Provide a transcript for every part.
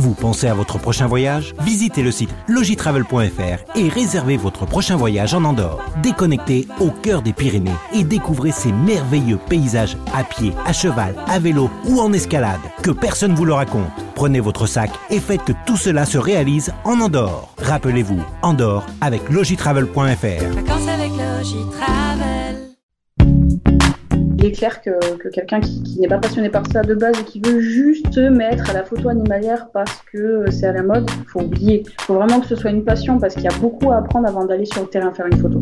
Vous pensez à votre prochain voyage? Visitez le site logitravel.fr et réservez votre prochain voyage en Andorre. Déconnectez au cœur des Pyrénées et découvrez ces merveilleux paysages à pied, à cheval, à vélo ou en escalade. Que personne vous le raconte. Prenez votre sac et faites que tout cela se réalise en Andorre. Rappelez-vous, Andorre avec logitravel.fr. Vacances avec Logitravel. Il est clair que, que quelqu'un qui, n'est pas passionné par ça de base et qui veut juste mettre à la photo animalière parce que c'est à la mode, faut oublier. Il faut vraiment que ce soit une passion parce qu'il y a beaucoup à apprendre avant d'aller sur le terrain faire une photo.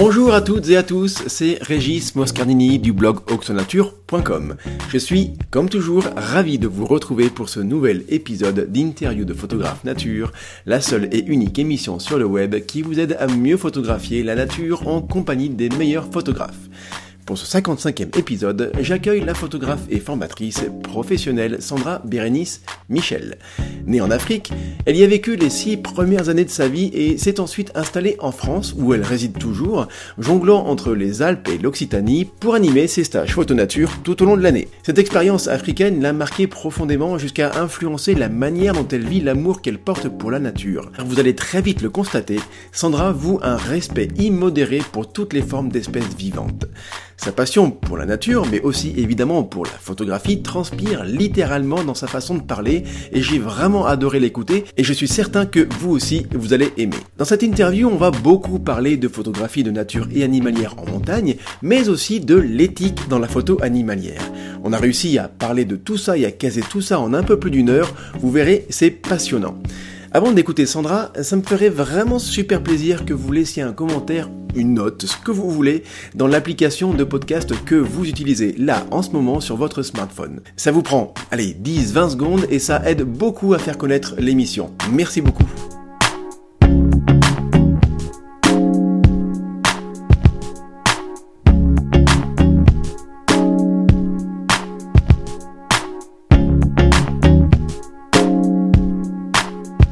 Bonjour à toutes et à tous, c'est Régis Moscardini du blog oxonature.com. Je suis, comme toujours, ravi de vous retrouver pour ce nouvel épisode d'interview de photographe nature, la seule et unique émission sur le web qui vous aide à mieux photographier la nature en compagnie des meilleurs photographes. Pour ce 55e épisode, j'accueille la photographe et formatrice professionnelle Sandra Bérénice Michel. Née en Afrique, elle y a vécu les six premières années de sa vie et s'est ensuite installée en France où elle réside toujours, jonglant entre les Alpes et l'Occitanie pour animer ses stages photo nature tout au long de l'année. Cette expérience africaine l'a marquée profondément jusqu'à influencer la manière dont elle vit l'amour qu'elle porte pour la nature. Vous allez très vite le constater, Sandra voue un respect immodéré pour toutes les formes d'espèces vivantes. Sa passion pour la nature, mais aussi évidemment pour la photographie, transpire littéralement dans sa façon de parler et j'ai vraiment adoré l'écouter et je suis certain que vous aussi vous allez aimer. Dans cette interview, on va beaucoup parler de photographie de nature et animalière en montagne, mais aussi de l'éthique dans la photo animalière. On a réussi à parler de tout ça et à caser tout ça en un peu plus d'une heure, vous verrez, c'est passionnant. Avant d'écouter Sandra, ça me ferait vraiment super plaisir que vous laissiez un commentaire, une note, ce que vous voulez, dans l'application de podcast que vous utilisez là en ce moment sur votre smartphone. Ça vous prend, allez, 10-20 secondes et ça aide beaucoup à faire connaître l'émission. Merci beaucoup.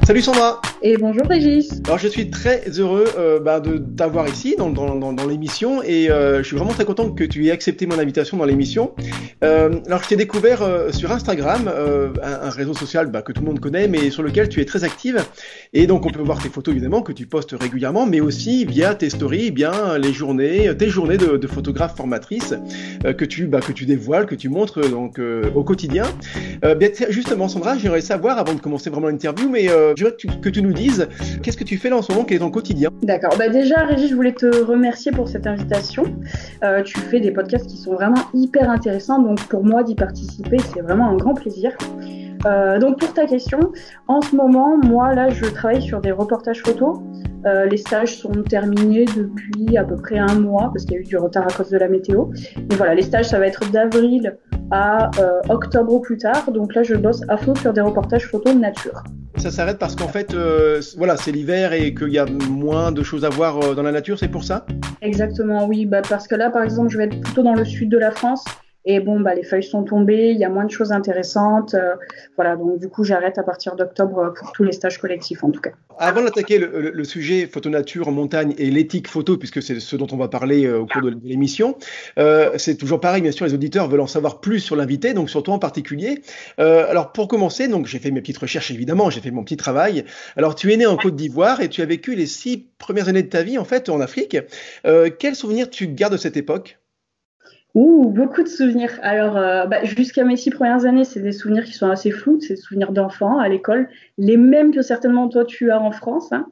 Salut Sandra Et bonjour Régis Alors je suis très heureux euh, bah, de t'avoir ici dans, l'émission et euh, je suis vraiment très content que tu aies accepté mon invitation dans l'émission. Euh, alors je t'ai découvert euh, sur Instagram, un, réseau social bah, que tout le monde connaît mais sur lequel tu es très active et donc on peut voir tes photos évidemment que tu postes régulièrement mais aussi via tes stories, bien les journées, tes journées de, de photographe formatrice que, tu, bah, que tu dévoiles, que tu montres donc au quotidien. justement Sandra, j'aimerais savoir avant de commencer vraiment l'interview mais je voudrais que tu, que tu, nous dises qu'est-ce que tu fais là en ce moment, quel est ton quotidien D'accord. Bah déjà, Régis, je voulais te remercier pour cette invitation. Euh, tu fais des podcasts qui sont vraiment hyper intéressants, donc pour moi d'y participer, c'est vraiment un grand plaisir. Euh, donc pour ta question, en ce moment, moi là, je travaille sur des reportages photos. Euh, les stages sont terminés depuis à peu près un mois parce qu'il y a eu du retard à cause de la météo. Mais voilà, les stages, ça va être d'avril à euh, octobre ou plus tard. Donc là, je bosse à fond sur des reportages photos de nature. Ça s'arrête parce qu'en fait, euh, voilà, c'est l'hiver et qu'il y a moins de choses à voir dans la nature, c'est pour ça? Exactement, oui. Bah, parce que là, par exemple, je vais être plutôt dans le sud de la France. Et bon, bah, les feuilles sont tombées, il y a moins de choses intéressantes. Euh, voilà, donc du coup, j'arrête à partir d'octobre pour tous les stages collectifs en tout cas. Avant d'attaquer le, sujet photo nature montagne et l'éthique photo, puisque c'est ce dont on va parler euh, au cours de l'émission, euh, c'est toujours pareil, bien sûr, les auditeurs veulent en savoir plus sur l'invité, donc sur toi en particulier. Euh, alors pour commencer, donc j'ai fait mes petites recherches évidemment, j'ai fait mon petit travail. Alors tu es né en Côte d'Ivoire et tu as vécu les six premières années de ta vie en fait en Afrique. Euh, quels souvenirs tu gardes de cette époque? Beaucoup de souvenirs. Alors, euh, bah, jusqu'à mes six premières années, c'est des souvenirs qui sont assez flous, c'est des souvenirs d'enfants à l'école, les mêmes que certainement toi tu as en France. Hein.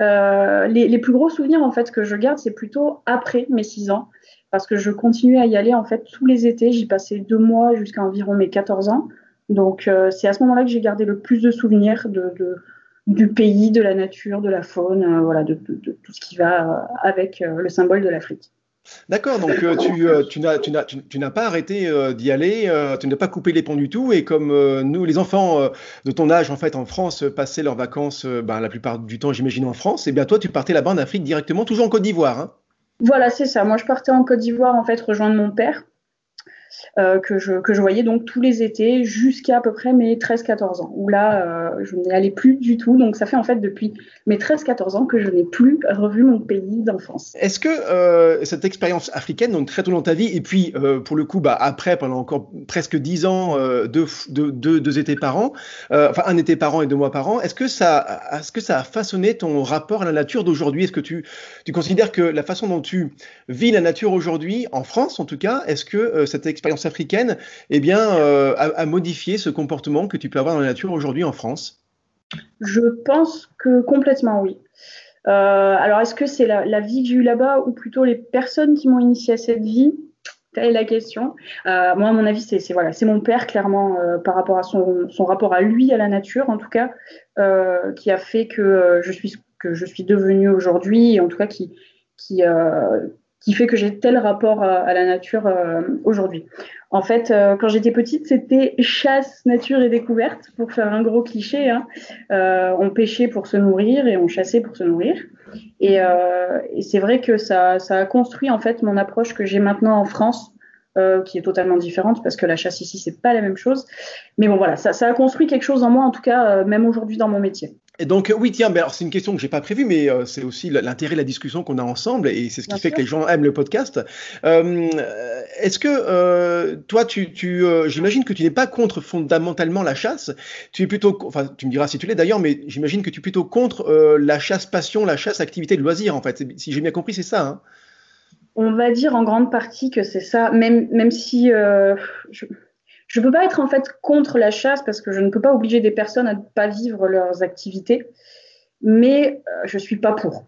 Euh, les, plus gros souvenirs en fait que je garde, c'est plutôt après mes six ans, parce que je continuais à y aller en fait tous les étés. J'y passais deux mois jusqu'à environ mes 14 ans. Donc, euh, c'est à ce moment-là que j'ai gardé le plus de souvenirs du pays, de la nature, de la faune, voilà, de, tout ce qui va avec le symbole de l'Afrique. D'accord, donc euh, tu, euh, tu n'as pas arrêté euh, d'y aller, tu n'as pas coupé les ponts du tout et comme nous les enfants de ton âge en fait en France passaient leurs vacances ben, la plupart du temps j'imagine en France et bien toi tu partais là-bas en Afrique directement toujours en Côte d'Ivoire. Hein voilà c'est ça, moi je partais en Côte d'Ivoire en fait rejoindre mon père. Euh, que, je, que je voyais donc tous les étés jusqu'à à peu près mes 13-14 ans, où là, euh, je n'y allais plus du tout. Donc ça fait en fait depuis mes 13-14 ans que je n'ai plus revu mon pays d'enfance. Est-ce que euh, cette expérience africaine, donc très tôt dans ta vie, et puis pour le coup, bah, après, pendant encore presque 10 ans, deux, deux, deux, étés par an, enfin un été par an et deux mois par an, est-ce que, ça, est-ce que ça a façonné ton rapport à la nature d'aujourd'hui? Est-ce que tu, tu considères que la façon dont tu vis la nature aujourd'hui, en France en tout cas, est-ce que cette expérience africaine eh bien, euh, a, modifié ce comportement que tu peux avoir dans la nature aujourd'hui en France Je pense que complètement oui. Euh, alors, est-ce que c'est la, vie que j'ai eue là-bas ou plutôt les personnes qui m'ont initié à cette vie? Telle est la question. Euh, moi, à mon avis, c'est voilà, c'est mon père clairement par rapport à son, son, rapport à lui, à la nature, en tout cas, qui a fait que je suis que je suis devenue aujourd'hui, en tout cas qui qui qui fait que j'ai tel rapport à, la nature euh, aujourd'hui. En fait, euh, quand j'étais petite, c'était chasse, nature et découverte, pour faire un gros cliché. Hein. Euh, on pêchait pour se nourrir et on chassait pour se nourrir. Et, et c'est vrai que ça, ça, a construit en fait mon approche que j'ai maintenant en France, qui est totalement différente parce que la chasse ici, c'est pas la même chose. Mais bon, voilà, ça, ça, a construit quelque chose en moi, en tout cas, même aujourd'hui dans mon métier. Et donc oui, tiens, alors c'est une question que j'ai pas prévue, mais euh, c'est aussi l'intérêt de la discussion qu'on a ensemble, et c'est ce qui fait que les gens aiment le podcast. Euh, Est-ce que euh, toi, tu, tu euh, j'imagine que tu n'es pas contre fondamentalement la chasse. Tu es plutôt, enfin, tu me diras si tu l'es d'ailleurs, mais j'imagine que tu es plutôt contre la chasse passion, la chasse activité de loisir, en fait. Si j'ai bien compris, c'est ça. Hein? On va dire en grande partie que c'est ça, même même si je je ne peux pas être en fait contre la chasse parce que je ne peux pas obliger des personnes à ne pas vivre leurs activités, mais euh, je suis pas pour.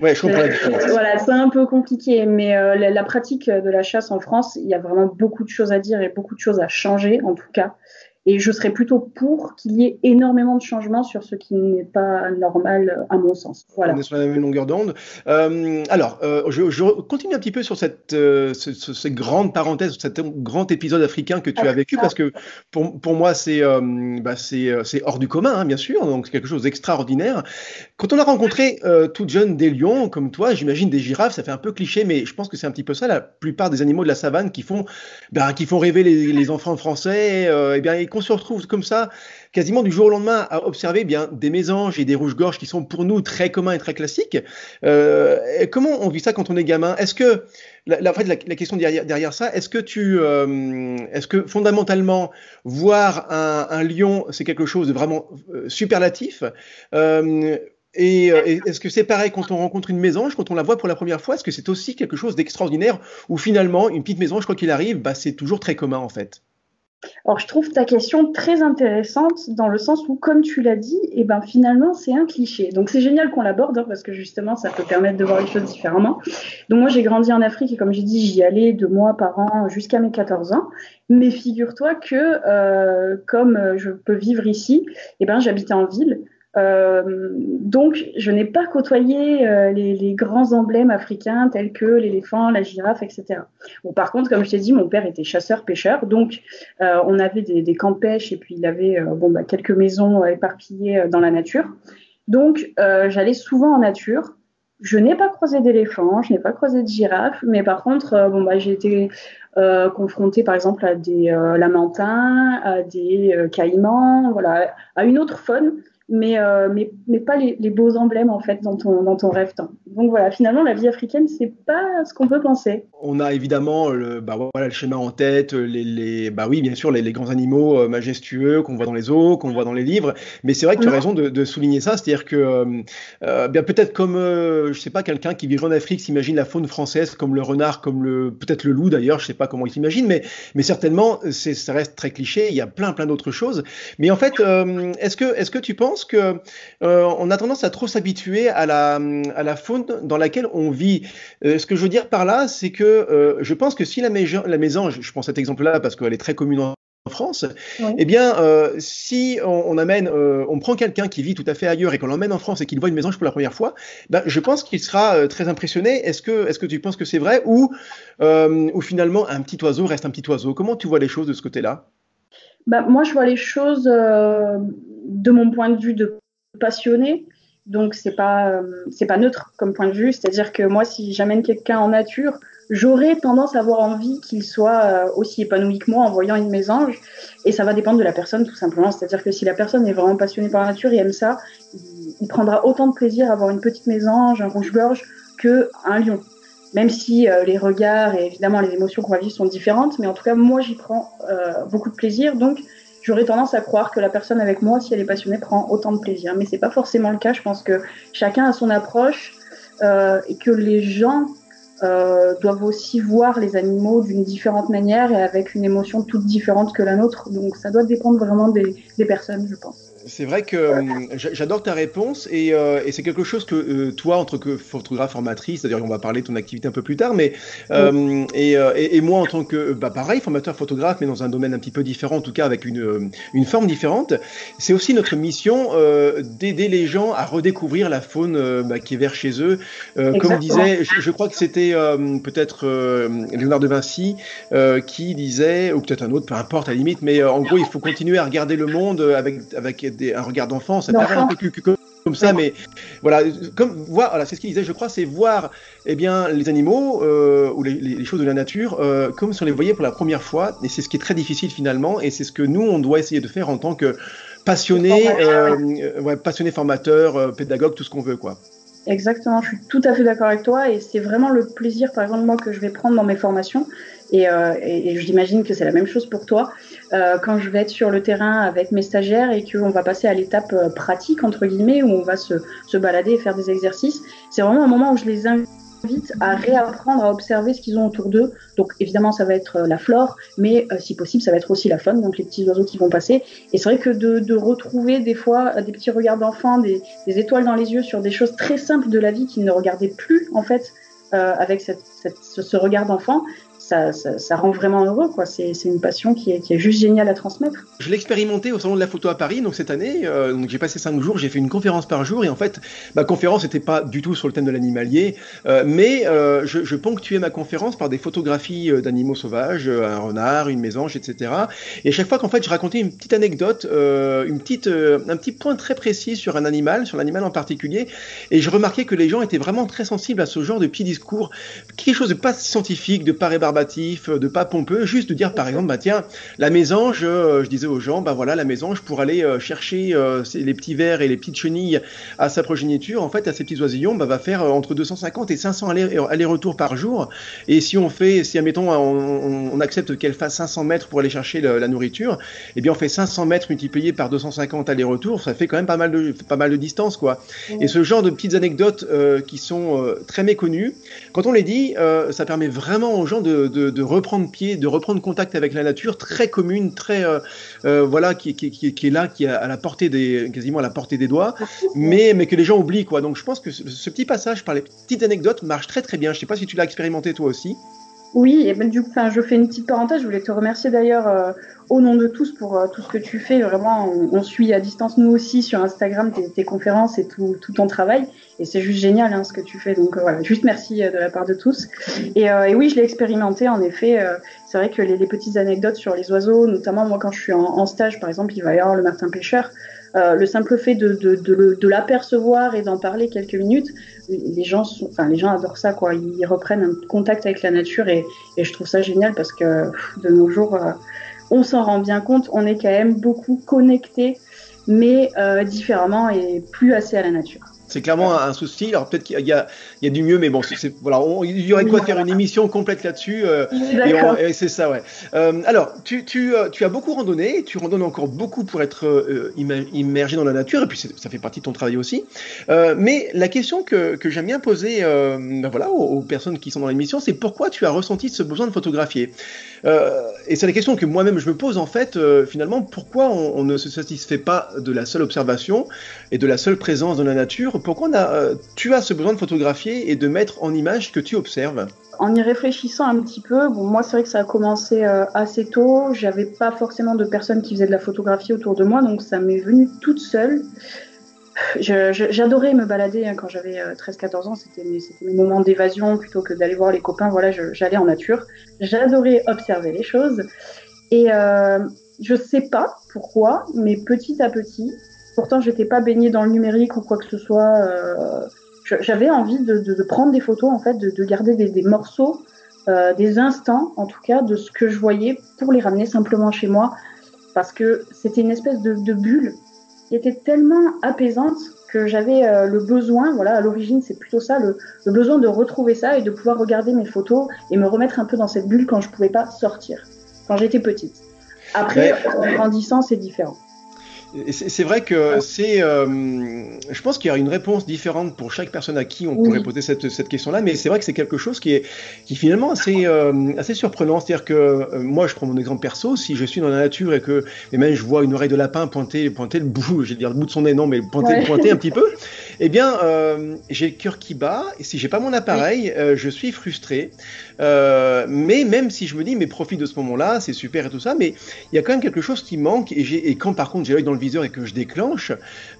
Ouais, je comprends. voilà, c'est un peu compliqué, mais euh, la, la, pratique de la chasse en France, il y a vraiment beaucoup de choses à dire et beaucoup de choses à changer, en tout cas. Et je serais plutôt pour qu'il y ait énormément de changements sur ce qui n'est pas normal à mon sens. Voilà. On est sur la même longueur d'onde. Euh, alors, euh, je, continue un petit peu sur cette, euh, cette grande parenthèse, cet grand épisode africain que tu as vécu, parce que pour, moi, c'est euh, bah, c'est hors du commun, hein, bien sûr, donc c'est quelque chose d'extraordinaire. Quand on a rencontré toute jeune des lions, comme toi, j'imagine des girafes, ça fait un peu cliché, mais je pense que c'est un petit peu ça, la plupart des animaux de la savane qui font, bah, qui font rêver les, enfants français, et bien, on se retrouve comme ça, quasiment du jour au lendemain, à observer bien des mésanges et des rouges-gorges qui sont pour nous très communs et très classiques. Euh, comment on vit ça quand on est gamin? Est-ce que la, la, question derrière, derrière ça, est-ce que tu, euh, est-ce que fondamentalement voir un, lion, c'est quelque chose de vraiment euh, superlatif? Et, est-ce que c'est pareil quand on rencontre une mésange, quand on la voit pour la première fois, est-ce que c'est aussi quelque chose d'extraordinaire ou finalement une petite mésange, quoi qu'il arrive, bah, c'est toujours très commun en fait? Alors, je trouve ta question très intéressante dans le sens où, comme tu l'as dit, eh ben, finalement, c'est un cliché. Donc, c'est génial qu'on l'aborde hein, parce que justement, ça peut permettre de voir les choses différemment. Donc, moi, j'ai grandi en Afrique et comme j'ai dit, j'y allais deux mois par an jusqu'à mes 14 ans. Mais figure-toi que, euh, comme je peux vivre ici, eh ben, j'habitais en ville. Euh, donc, je n'ai pas côtoyé euh, les, grands emblèmes africains tels que l'éléphant, la girafe, etc. Bon, par contre, comme je t'ai dit, mon père était chasseur-pêcheur, donc euh, on avait des, camps de pêche et puis il avait bon, bah, quelques maisons éparpillées dans la nature. Donc, j'allais souvent en nature. Je n'ai pas croisé d'éléphant, je n'ai pas croisé de girafe, mais par contre, bon, bah, j'ai été confrontée par exemple à des lamantins, à des caïmans, voilà, à une autre faune mais, euh, mais, mais pas les, les, beaux emblèmes en fait dans ton, dans ton rêve. Donc voilà, finalement, la vie africaine, c'est pas ce qu'on peut penser. On a évidemment le, bah, voilà, le schéma en tête, les, les bah oui, bien sûr, les, les grands animaux euh, majestueux qu'on voit dans les zoos, qu'on voit dans les livres, mais c'est vrai que tu as raison de, de, souligner ça, c'est-à-dire que euh, bien peut-être comme, je sais pas, quelqu'un qui vit en Afrique s'imagine la faune française comme le renard, comme le peut-être le loup d'ailleurs, je sais pas comment il s'imagine, mais, mais certainement, ça reste très cliché, il y a plein plein d'autres choses. Mais en fait, est-ce que, est-ce que tu penses que euh, on a tendance à trop s'habituer à la, à la faune dans laquelle on vit. Euh, ce que je veux dire par là, c'est que euh, je pense que si la, la mésange, je prends cet exemple-là parce qu'elle est très commune en France, eh bien, si on, amène, on prend quelqu'un qui vit tout à fait ailleurs et qu'on l'emmène en France et qu'il voit une mésange pour la première fois, ben, je pense qu'il sera très impressionné. Est-ce que, est-ce que tu penses que c'est vrai ou, ou finalement un petit oiseau reste un petit oiseau? Comment tu vois les choses de ce côté-là? Bah, moi, je vois les choses de mon point de vue de passionné. donc c'est pas c'est pas neutre comme point de vue. C'est-à-dire que moi, si j'amène quelqu'un en nature, j'aurais tendance à avoir envie qu'il soit aussi épanoui que moi en voyant une mésange. Et ça va dépendre de la personne tout simplement. C'est-à-dire que si la personne est vraiment passionnée par la nature et aime ça, il, prendra autant de plaisir à voir une petite mésange, un rouge-gorge, que un lion même si euh, les regards et évidemment les émotions qu'on va vivre sont différentes, mais en tout cas, moi, j'y prends euh, beaucoup de plaisir. Donc, j'aurais tendance à croire que la personne avec moi, si elle est passionnée, prend autant de plaisir. Mais c'est pas forcément le cas. Je pense que chacun a son approche euh, et que les gens doivent aussi voir les animaux d'une différente manière et avec une émotion toute différente que la nôtre. Donc, ça doit dépendre vraiment des personnes, je pense. C'est vrai que euh, j'adore ta réponse et, euh, et c'est quelque chose que euh, toi, en tant que photographe formatrice, c'est-à-dire on va parler de ton activité un peu plus tard, mais et, et, moi en tant que bah, pareil formateur photographe, mais dans un domaine un petit peu différent, en tout cas avec une, une forme différente, c'est aussi notre mission d'aider les gens à redécouvrir la faune bah, qui est vers chez eux. comme disait, je, je, crois que c'était peut-être Léonard de Vinci qui disait, ou peut-être un autre, peu importe à la limite, mais en gros il faut continuer à regarder le monde avec avec un regard d'enfant, ça paraît un peu comme ça, mais voilà, comme voilà, c'est ce qu'il disait, je crois, c'est voir, eh bien, les animaux euh, ou les, choses de la nature euh, comme si on les voyait pour la première fois, et c'est ce qui est très difficile finalement, et c'est ce que nous on doit essayer de faire en tant que passionnés, euh, ouais, passionnés formateurs, pédagogues, tout ce qu'on veut, quoi. Exactement, je suis tout à fait d'accord avec toi, et c'est vraiment le plaisir, par exemple, moi, que je vais prendre dans mes formations, et, euh, et, et j'imagine que c'est la même chose pour toi. Euh, quand je vais être sur le terrain avec mes stagiaires et qu'on va passer à l'étape euh, pratique, entre guillemets, où on va se, se balader et faire des exercices, c'est vraiment un moment où je les invite à réapprendre à observer ce qu'ils ont autour d'eux. Donc évidemment, ça va être euh, la flore, mais si possible, ça va être aussi la faune, donc les petits oiseaux qui vont passer. Et c'est vrai que de, retrouver des fois des petits regards d'enfants, des, étoiles dans les yeux sur des choses très simples de la vie qu'ils ne regardaient plus en fait avec ce regard d'enfant, ça, rend vraiment heureux. quoi. C'est une passion qui est, juste géniale à transmettre. Je l'ai expérimenté au salon de la photo à Paris, donc cette année. Euh, j'ai passé cinq jours, j'ai fait une conférence par jour, et en fait, ma conférence n'était pas du tout sur le thème de l'animalier, euh, mais euh, je, ponctuais ma conférence par des photographies d'animaux sauvages, un renard, une mésange, etc. Et chaque fois qu'en fait je racontais une petite anecdote, une petite, un petit point très précis sur un animal, sur l'animal en particulier, et je remarquais que les gens étaient vraiment très sensibles à ce genre de petits discours, quelque chose de pas scientifique, de pas rébarbatif euh, de pas pompeux, juste de dire par exemple, bah tiens, la mésange, euh, je disais aux gens, bah voilà, la mésange pour aller euh, chercher les petits vers et les petites chenilles à sa progéniture, en fait, à ces petits oisillons, bah, va faire entre 250 et 500 allers-retours par jour. Et si on fait, si admettons, on, on accepte qu'elle fasse 500 mètres pour aller chercher la nourriture, eh bien on fait 500 mètres multipliés par 250 allers-retours, ça fait quand même pas mal de, pas mal de distance, quoi. Et ce genre de petites anecdotes qui sont très méconnues, quand on les dit, ça permet vraiment aux gens de, de, reprendre pied, de reprendre contact avec la nature, très commune, très euh, euh, voilà, qui, est là, qui est à la portée des, quasiment à la portée des doigts, mais mais que les gens oublient quoi. Donc je pense que ce, petit passage par les petites anecdotes marche très très bien. Je sais pas si tu l'as expérimenté toi aussi. Oui, et ben, du coup, je fais une petite parenthèse. Je voulais te remercier d'ailleurs euh, au nom de tous pour euh, tout ce que tu fais. Vraiment, on, suit à distance nous aussi sur Instagram tes, conférences et tout, tout, ton travail. Et c'est juste génial hein, ce que tu fais. Donc euh, voilà, juste merci de la part de tous. Et, et oui, je l'ai expérimenté. En effet, c'est vrai que les, les, petites anecdotes sur les oiseaux, notamment moi quand je suis en, stage, par exemple, il va y avoir le Martin pêcheur. Euh, le simple fait de, de, de, l'apercevoir et d'en parler quelques minutes, les gens, sont, enfin, les gens adorent ça, quoi. Ils reprennent un contact avec la nature et, et je trouve ça génial parce que de nos jours, euh, on s'en rend bien compte, on est quand même beaucoup connectés, mais euh, différemment et plus assez à la nature. C'est clairement un, souci. Alors peut-être qu'il y, y, a du mieux, mais bon, voilà, il y aurait quoi faire une émission complète là-dessus. Euh, et, c'est ça, ouais. Euh, alors, tu, tu, euh, tu, as beaucoup randonné, tu randonnes encore beaucoup pour être euh, immergé dans la nature, et puis ça fait partie de ton travail aussi. Mais la question que, que j'aime bien poser, ben voilà, aux, aux, personnes qui sont dans l'émission, c'est pourquoi tu as ressenti ce besoin de photographier? et c'est la question que moi-même je me pose en fait. finalement, pourquoi on, on, ne se satisfait pas de la seule observation et de la seule présence dans la nature pourquoi euh, tu as ce besoin de photographier et de mettre en image ce que tu observes en y réfléchissant un petit peu, bon, moi c'est vrai que ça a commencé euh, assez tôt. J'avais pas forcément de personnes qui faisaient de la photographie autour de moi, donc ça m'est venu toute seule. J'adorais me balader hein, quand j'avais 13-14 euh, ans, c'était mes, moments d'évasion plutôt que d'aller voir les copains. Voilà, j'allais en nature. J'adorais observer les choses. Et euh, je sais pas pourquoi, mais petit à petit, Pourtant, j'étais pas baignée dans le numérique ou quoi que ce soit. J'avais envie de, prendre des photos, en fait, de, garder des, morceaux, des instants, en tout cas, de ce que je voyais pour les ramener simplement chez moi. Parce que c'était une espèce de, bulle qui était tellement apaisante que j'avais euh, le besoin, voilà, à l'origine c'est plutôt ça, le, besoin de retrouver ça et de pouvoir regarder mes photos et me remettre un peu dans cette bulle quand je pouvais pas sortir, quand j'étais petite. Après, en grandissant, c'est différent. C'est vrai que c'est. Euh, je pense qu'il y a une réponse différente pour chaque personne à qui on pourrait poser cette, cette question-là, mais c'est vrai que c'est quelque chose qui est qui finalement assez euh, assez surprenant. C'est-à-dire que euh, moi, je prends mon exemple perso. Si je suis dans la nature et que et même je vois une oreille de lapin pointer pointer le bout, je vais dire le bout de son nez, non, mais pointer pointer un petit peu, eh bien, j'ai le cœur qui bat. Et si j'ai pas mon appareil, je suis frustré. mais même si je me dis, mais profite de ce moment-là, c'est super et tout ça, mais il y a quand même quelque chose qui manque. Et, et quand par contre j'ai l'œil dans le viseur et que je déclenche,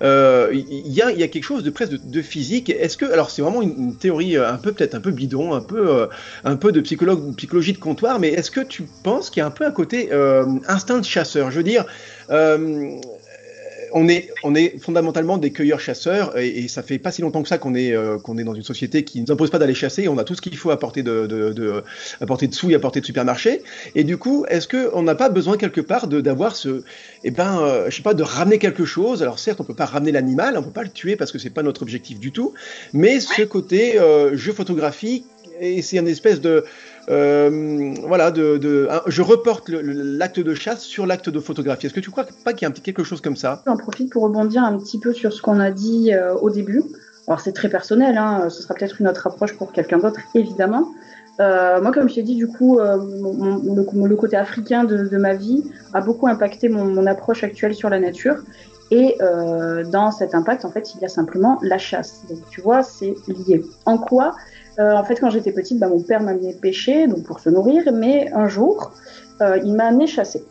euh, il y, a, quelque chose de presque de, physique. Est-ce que, alors c'est vraiment une, théorie euh, un peu peut-être un peu bidon, un peu, euh, un peu de psychologue, psychologie de comptoir, mais est-ce que tu penses qu'il y a un peu un côté instinct de chasseur? Je veux dire, on est, on est fondamentalement des cueilleurs-chasseurs et, ça fait pas si longtemps que ça qu'on est, euh, qu'on est dans une société qui ne nous impose pas d'aller chasser. On a tout ce qu'il faut à portée de, de, de, à portée de sous et à portée de supermarché. Et du coup, est-ce qu'on n'a pas besoin quelque part d'avoir ce, eh ben, euh, je sais pas, de ramener quelque chose? Alors certes, on peut pas ramener l'animal, on peut pas le tuer parce que c'est pas notre objectif du tout. Mais ce côté euh, jeu photographique et c'est une espèce de euh, voilà, je reporte l'acte de chasse sur l'acte de photographie. Est-ce que tu crois pas qu'il y a quelque chose comme ça? J'en profite pour rebondir un petit peu sur ce qu'on a dit euh, au début. Alors c'est très personnel, hein, ce sera peut-être une autre approche pour quelqu'un d'autre, évidemment. Euh, moi, comme je t'ai dit, du coup, le, côté africain de, ma vie a beaucoup impacté mon approche actuelle sur la nature. Et dans cet impact, en fait, il y a simplement la chasse. Donc, tu vois, c'est lié. En quoi euh, en fait, quand j'étais petite, bah, mon père m'amenait pêcher, donc pour se nourrir, mais un jour, euh, il m'a amené chasser.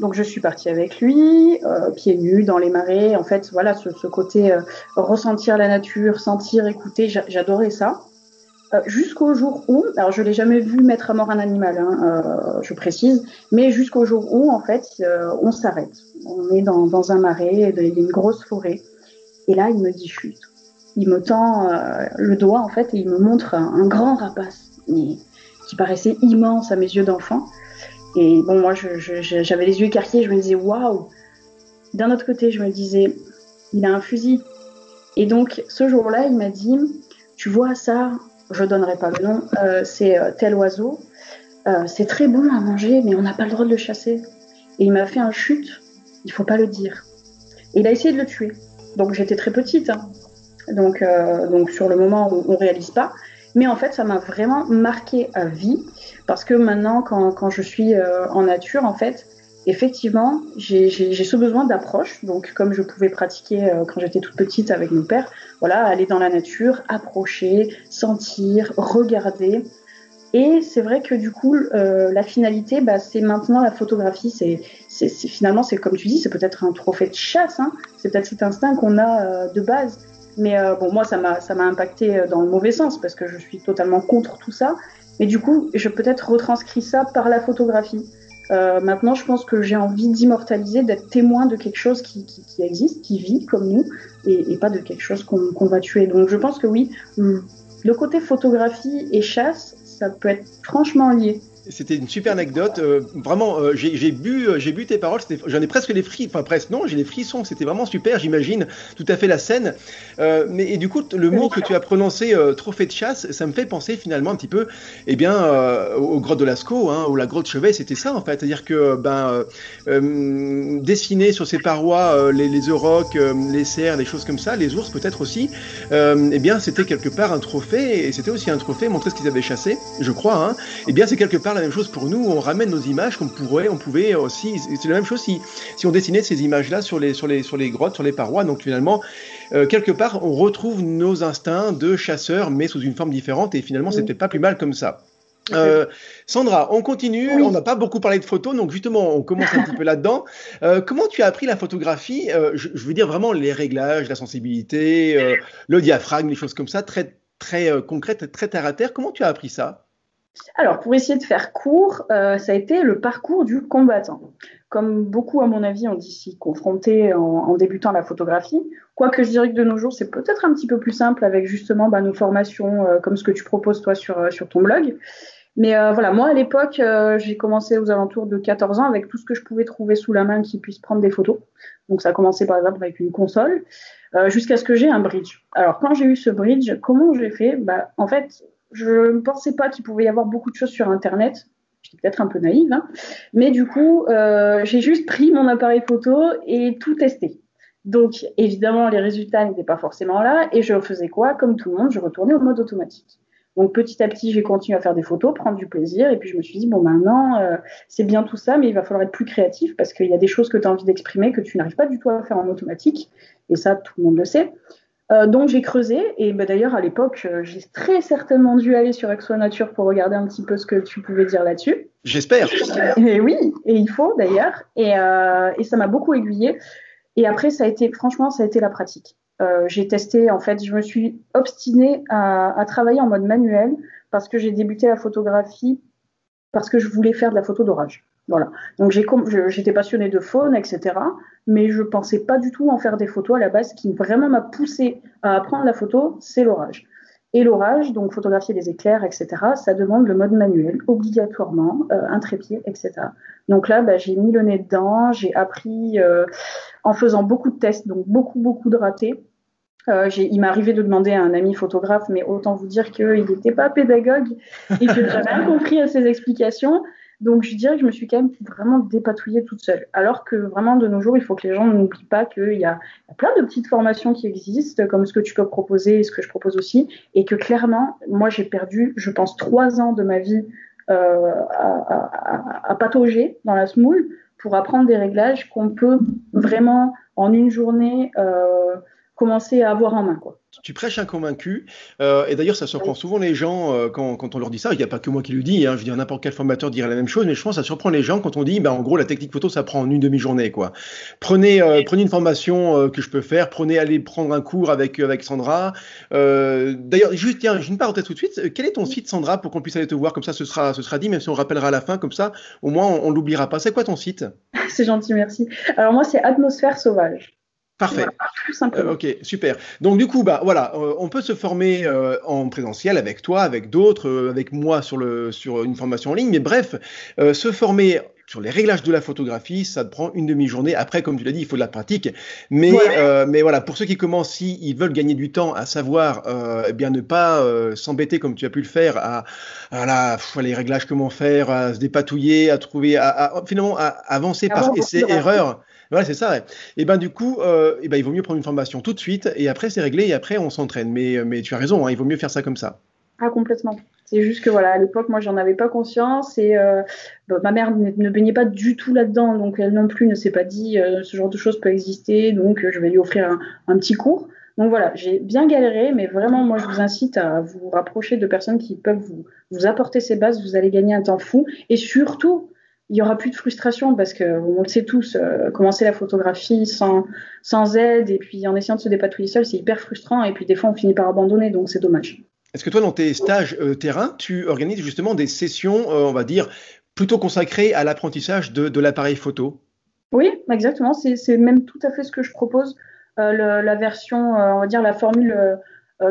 Donc je suis partie avec lui, euh, pieds nus dans les marais. En fait, voilà, ce, côté ressentir la nature, sentir, écouter, j'adorais ça. jusqu'au jour où, alors je l'ai jamais vu mettre à mort un animal, hein, je précise, mais jusqu'au jour où, en fait, on s'arrête. On est dans, dans un marais, il y a une grosse forêt. Et là, il me dit chute il me tend euh, le doigt en fait et il me montre un, grand rapace qui paraissait immense à mes yeux d'enfant. Et bon, moi, j'avais les yeux écarquillés, je me disais waouh. D'un autre côté, je me disais, il a un fusil. Et donc, ce jour-là, il m'a dit, tu vois ça, je donnerai pas le nom, euh, c'est euh, tel oiseau. c'est très bon à manger, mais on n'a pas le droit de le chasser. Et il m'a fait un chute, il faut pas le dire. Et il a essayé de le tuer. Donc j'étais très petite, hein. Donc, euh, donc sur le moment, on, ne réalise pas. Mais en fait, ça m'a vraiment marqué à vie parce que maintenant, quand, quand je suis euh, en nature, en fait, effectivement, j'ai ce besoin d'approche. Donc, comme je pouvais pratiquer euh, quand j'étais toute petite avec mon père, voilà, aller dans la nature, approcher, sentir, regarder. Et c'est vrai que du coup, la finalité, bah, c'est maintenant la photographie. C'est finalement, c'est comme tu dis, c'est peut-être un trophée de chasse. Hein. C'est peut-être cet instinct qu'on a de base. Mais euh, bon, moi, ça m'a, impacté euh, dans le mauvais sens parce que je suis totalement contre tout ça. Mais du coup, je peut-être retranscris ça par la photographie. Euh, maintenant, je pense que j'ai envie d'immortaliser, d'être témoin de quelque chose qui, existe, qui vit comme nous, et, pas de quelque chose qu'on va tuer. Donc, je pense que oui, le côté photographie et chasse, ça peut être franchement lié. C'était une super anecdote. Euh, vraiment, euh, j'ai bu, euh, j'ai bu tes paroles. J'en ai presque les frissons. Enfin, presque non, j'ai les frissons. C'était vraiment super. J'imagine tout à fait la scène. mais et du coup, le mot que tu as prononcé, trophée de chasse, ça me fait penser finalement un petit peu, eh bien, grottes de Lascaux, hein, ou la grotte Chevet. C'était ça en fait. C'est-à-dire que ben dessiner sur ces parois les, les aurochs, les cerfs, les choses comme ça, les ours peut-être aussi. eh bien, c'était quelque part un trophée. Et c'était aussi un trophée montrer ce qu'ils avaient chassé, je crois. Hein. Eh bien, c'est quelque part la même chose pour nous, on ramène nos images comme pourrait, on pouvait aussi, c'est la même chose si, si on dessinait ces images-là sur les, sur, les, sur les grottes, sur les parois, donc finalement, euh, quelque part, on retrouve nos instincts de chasseurs, mais sous une forme différente, et finalement, c'est peut-être pas plus mal comme ça. Euh, Sandra, on continue. On n'a pas beaucoup parlé de photos, donc justement, on commence un petit peu là-dedans. Euh, comment tu as appris la photographie je, je, veux dire vraiment les réglages, la sensibilité, le diaphragme, les choses comme ça, très très concrètes, très terre à terre. Comment tu as appris ça? Alors, pour essayer de faire court, ça a été le parcours du combattant. Comme beaucoup, à mon avis, ont s'y confronter en, débutant la photographie. Quoique je dirais que de nos jours, c'est peut-être un petit peu plus simple avec justement bah, nos formations comme ce que tu proposes toi sur, sur ton blog. Mais euh, voilà, moi à l'époque, euh, j'ai commencé aux alentours de 14 ans avec tout ce que je pouvais trouver sous la main qui puisse prendre des photos. Donc ça a commencé par exemple avec une console, euh, jusqu'à ce que j'ai un bridge. Alors quand j'ai eu ce bridge, comment j'ai fait? Bah, En fait, je ne pensais pas qu'il pouvait y avoir beaucoup de choses sur Internet. J'étais peut-être un peu naïve, hein. mais du coup, j'ai juste pris mon appareil photo et tout testé. Donc évidemment, les résultats n'étaient pas forcément là, et je faisais quoi? Comme tout le monde, je retournais au mode automatique. Donc petit à petit, j'ai continué à faire des photos, prendre du plaisir, et puis je me suis dit, bon maintenant, euh, c'est bien tout ça, mais il va falloir être plus créatif, parce qu'il y a des choses que tu as envie d'exprimer que tu n'arrives pas du tout à faire en automatique, et ça, tout le monde le sait. Euh, donc j'ai creusé, et bah, d'ailleurs à l'époque, euh, j'ai très certainement dû aller sur Exo Nature pour regarder un petit peu ce que tu pouvais dire là-dessus. J'espère. Et oui, et il faut d'ailleurs, et, et ça m'a beaucoup aiguillé. Et après, ça a été, franchement, ça a été la pratique. Euh, j'ai testé, en fait, je me suis obstinée à, à travailler en mode manuel parce que j'ai débuté la photographie parce que je voulais faire de la photo d'orage. Voilà. Donc j'étais passionnée de faune, etc. Mais je pensais pas du tout en faire des photos à la base. Ce qui vraiment m'a poussé à apprendre la photo, c'est l'orage. Et l'orage, donc photographier les éclairs, etc., ça demande le mode manuel, obligatoirement, euh, un trépied, etc. Donc là, bah, j'ai mis le nez dedans, j'ai appris euh, en faisant beaucoup de tests, donc beaucoup, beaucoup de ratés. Euh, il m'est arrivé de demander à un ami photographe, mais autant vous dire qu'il n'était pas pédagogue et que j'avais rien compris à ses explications. Donc, je dirais que je me suis quand même vraiment dépatouillée toute seule. Alors que vraiment, de nos jours, il faut que les gens n'oublient pas qu'il y, a plein de petites formations qui existent, comme ce que tu peux proposer et ce que je propose aussi. Et que clairement, moi, j'ai perdu, je pense, trois ans de ma vie euh, à, à, patauger dans la smoule pour apprendre des réglages qu'on peut vraiment, en une journée, euh, commencer à avoir en main. Quoi. Tu prêches un convaincu, euh, et d'ailleurs ça surprend souvent les gens euh, quand, quand, on leur dit ça, il n'y a pas que moi qui le dis, hein, je veux dire n'importe quel formateur dirait la même chose, mais je pense que ça surprend les gens quand on dit, ben, en gros la technique photo ça prend en une demi-journée. quoi. Prenez, euh, prenez une formation que je peux faire, prenez aller prendre un cours avec, avec Sandra. D'ailleurs, juste tiens, j'ai une parenthèse tout de suite, quel est ton site Sandra pour qu'on puisse aller te voir, comme ça ce sera, ce sera dit, même si on rappellera à la fin, comme ça au moins on, on l'oubliera pas. C'est quoi ton site? C'est gentil, merci. Alors moi c'est Atmosphère Sauvage. Parfait. Euh, ok, super. Donc du coup, bah voilà, euh, on peut se former euh, en présentiel avec toi, avec d'autres, avec moi sur le sur une formation en ligne. Mais bref, se former sur les réglages de la photographie, ça te prend une demi-journée. Après, comme tu l'as dit, il faut de la pratique. Mais mais voilà, pour ceux qui commencent, si ils veulent gagner du temps, à savoir, eh bien ne pas s'embêter comme tu as pu le faire à, à les réglages comment faire, à se dépatouiller, à trouver, à, finalement à avancer par essai erreur. Voilà, c'est ça. Et ben du coup, euh, et ben, il vaut mieux prendre une formation tout de suite et après c'est réglé et après on s'entraîne. Mais, mais tu as raison, hein, il vaut mieux faire ça comme ça. Ah complètement. C'est juste que voilà, à l'époque, moi, j'en avais pas conscience et euh, bah, ma mère ne, baignait pas du tout là-dedans, donc elle non plus ne s'est pas dit euh, ce genre de choses peut exister, donc je vais lui offrir un, un petit cours. Donc voilà, j'ai bien galéré, mais vraiment, moi, je vous incite à vous rapprocher de personnes qui peuvent vous, vous apporter ces bases. Vous allez gagner un temps fou et surtout, il y aura plus de frustration parce que on le sait tous, euh, commencer la photographie sans, sans aide et puis en essayant de se dépatouiller seul, c'est hyper frustrant et puis des fois on finit par abandonner, donc c'est dommage. Est-ce que toi, dans tes stages euh, terrain, tu organises justement des sessions, euh, on va dire, plutôt consacrées à l'apprentissage de, de l'appareil photo? Oui, exactement. C'est même tout à fait ce que je propose. la version, on va dire la formule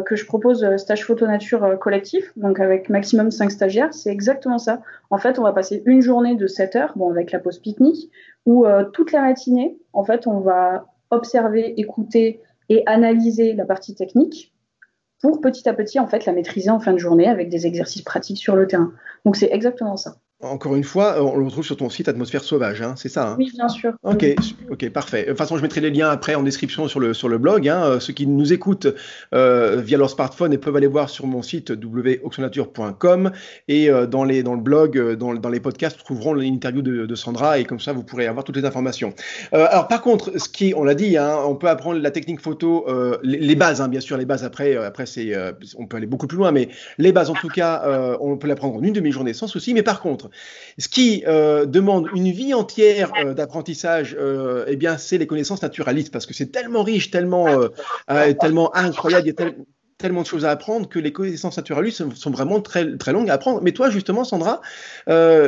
que je propose euh, stage photo nature euh, collectif, donc avec maximum 5 stagiaires, c'est exactement ça. En fait, on va passer une journée de 7 heures, bon, avec la pause pique-nique, où toute la matinée, en fait, on va observer, écouter et analyser la partie technique pour petit à petit, en fait, la maîtriser en fin de journée avec des exercices pratiques sur le terrain. Donc, c'est exactement ça. Encore une fois, on le retrouve sur ton site Atmosphère Sauvage, hein, c'est ça hein Oui, bien sûr. Ok, ok, parfait. De toute façon, je mettrai les liens après en description sur le, sur le blog. Hein. Euh, ceux qui nous écoutent euh, via leur smartphone et peuvent aller voir sur mon site www.oxonature.com et euh, dans, les, dans le blog, euh, dans, dans les podcasts, trouveront l'interview de, de, Sandra et comme ça, vous pourrez avoir toutes les informations. Euh, alors, par contre, ce qui, on l'a dit, hein, on peut apprendre la technique photo, les, les, bases, hein, bien sûr, les bases après, après c'est, on peut aller beaucoup plus loin, mais les bases, en tout cas, on peut l'apprendre en une demi-journée sans souci. Mais par contre, ce qui euh, demande une vie entière euh, d'apprentissage, euh, eh bien, c'est les connaissances naturalistes, parce que c'est tellement riche, tellement, incroyable, il y a tellement de choses à apprendre que les connaissances naturalistes sont, vraiment très, très longues à apprendre. Mais toi, justement, Sandra,